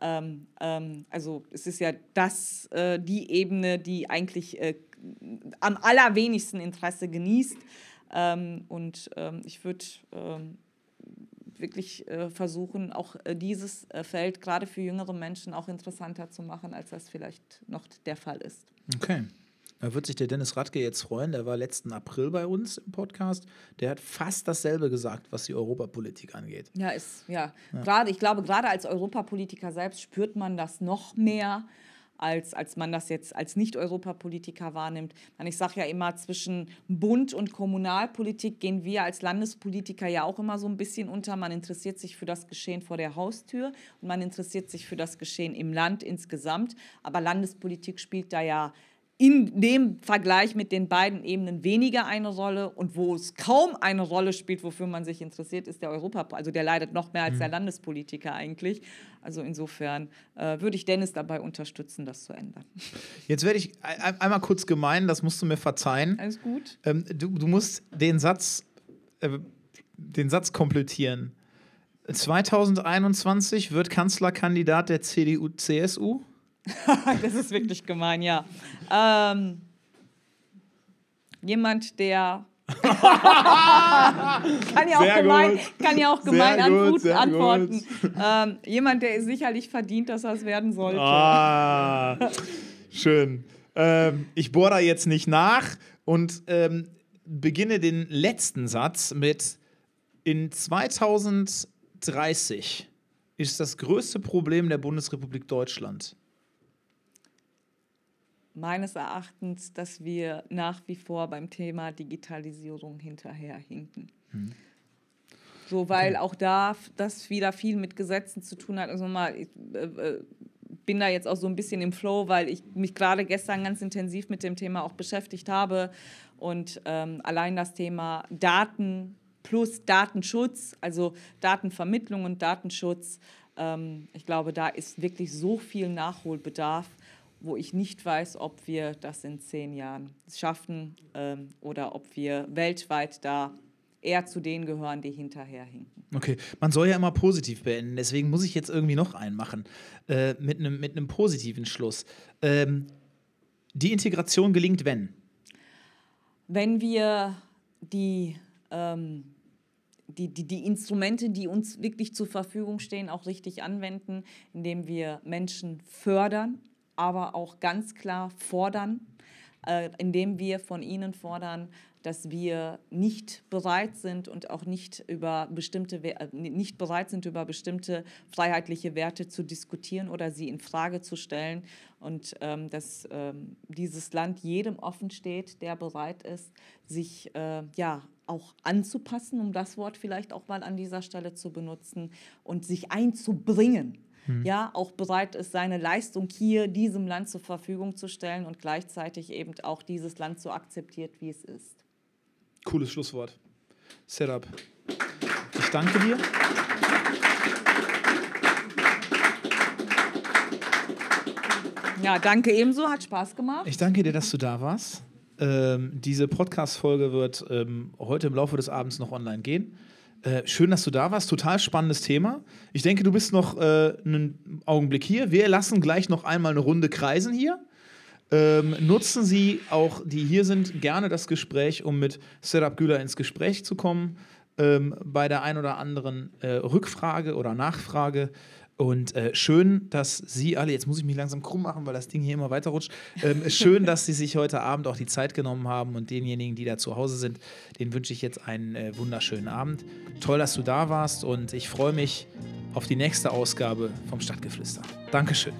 Ähm, ähm, also es ist ja das, äh, die Ebene, die eigentlich äh, am allerwenigsten Interesse genießt. Ähm, und ähm, ich würde ähm, wirklich äh, versuchen, auch äh, dieses äh, Feld gerade für jüngere Menschen auch interessanter zu machen, als das vielleicht noch der Fall ist. Okay. Da wird sich der Dennis Radke jetzt freuen. Der war letzten April bei uns im Podcast. Der hat fast dasselbe gesagt, was die Europapolitik angeht. Ja, ist, ja. Gerade, ich glaube, gerade als Europapolitiker selbst spürt man das noch mehr, als, als man das jetzt als Nicht-Europapolitiker wahrnimmt. Und ich sage ja immer, zwischen Bund und Kommunalpolitik gehen wir als Landespolitiker ja auch immer so ein bisschen unter. Man interessiert sich für das Geschehen vor der Haustür und man interessiert sich für das Geschehen im Land insgesamt. Aber Landespolitik spielt da ja in dem Vergleich mit den beiden Ebenen weniger eine Rolle und wo es kaum eine Rolle spielt, wofür man sich interessiert, ist der Europa, also der leidet noch mehr als der Landespolitiker eigentlich. Also insofern äh, würde ich Dennis dabei unterstützen, das zu ändern. Jetzt werde ich ein- ein- einmal kurz gemein, das musst du mir verzeihen. Alles gut? Ähm, du, du musst den Satz, äh, den Satz komplettieren. 2021 wird Kanzlerkandidat der CDU-CSU? das ist wirklich gemein, ja. Ähm, jemand, der kann ja auch Sehr gemein, gut. kann ja auch gemein gut, antworten. Ähm, jemand, der sicherlich verdient, dass er es werden sollte. Ah, schön. Ähm, ich bohre da jetzt nicht nach und ähm, beginne den letzten Satz mit: In 2030 ist das größte Problem der Bundesrepublik Deutschland. Meines Erachtens, dass wir nach wie vor beim Thema Digitalisierung hinterherhinken. So, weil okay. auch da das wieder viel mit Gesetzen zu tun hat. Also mal, ich, äh, äh, bin da jetzt auch so ein bisschen im Flow, weil ich mich gerade gestern ganz intensiv mit dem Thema auch beschäftigt habe. Und ähm, allein das Thema Daten plus Datenschutz, also Datenvermittlung und Datenschutz, ähm, ich glaube, da ist wirklich so viel Nachholbedarf wo ich nicht weiß, ob wir das in zehn Jahren schaffen ähm, oder ob wir weltweit da eher zu denen gehören, die hinterherhinken. Okay, man soll ja immer positiv beenden, deswegen muss ich jetzt irgendwie noch einen machen äh, mit einem mit positiven Schluss. Ähm, die Integration gelingt, wenn? Wenn wir die, ähm, die, die, die Instrumente, die uns wirklich zur Verfügung stehen, auch richtig anwenden, indem wir Menschen fördern, aber auch ganz klar fordern, äh, indem wir von ihnen fordern, dass wir nicht bereit sind und auch nicht über bestimmte äh, nicht bereit sind über bestimmte freiheitliche Werte zu diskutieren oder sie in Frage zu stellen. Und ähm, dass ähm, dieses Land jedem offen steht, der bereit ist, sich äh, ja auch anzupassen, um das Wort vielleicht auch mal an dieser Stelle zu benutzen und sich einzubringen mhm. ja, auch bereit ist, seine Leistung hier diesem Land zur Verfügung zu stellen und gleichzeitig eben auch dieses Land so akzeptiert, wie es ist. Cooles Schlusswort. Setup. Ich danke dir. Ja, danke ebenso, hat Spaß gemacht. Ich danke dir, dass du da warst. Ähm, diese Podcast-Folge wird ähm, heute im Laufe des Abends noch online gehen. Äh, schön, dass du da warst. Total spannendes Thema. Ich denke, du bist noch äh, einen Augenblick hier. Wir lassen gleich noch einmal eine Runde kreisen hier. Ähm, nutzen Sie auch, die hier sind, gerne das Gespräch, um mit Setup Güler ins Gespräch zu kommen. Ähm, bei der ein oder anderen äh, Rückfrage oder Nachfrage und äh, schön, dass Sie alle, jetzt muss ich mich langsam krumm machen, weil das Ding hier immer weiter rutscht. Ähm, schön, dass Sie sich heute Abend auch die Zeit genommen haben und denjenigen, die da zu Hause sind, denen wünsche ich jetzt einen äh, wunderschönen Abend. Toll, dass du da warst und ich freue mich auf die nächste Ausgabe vom Stadtgeflüster. Dankeschön.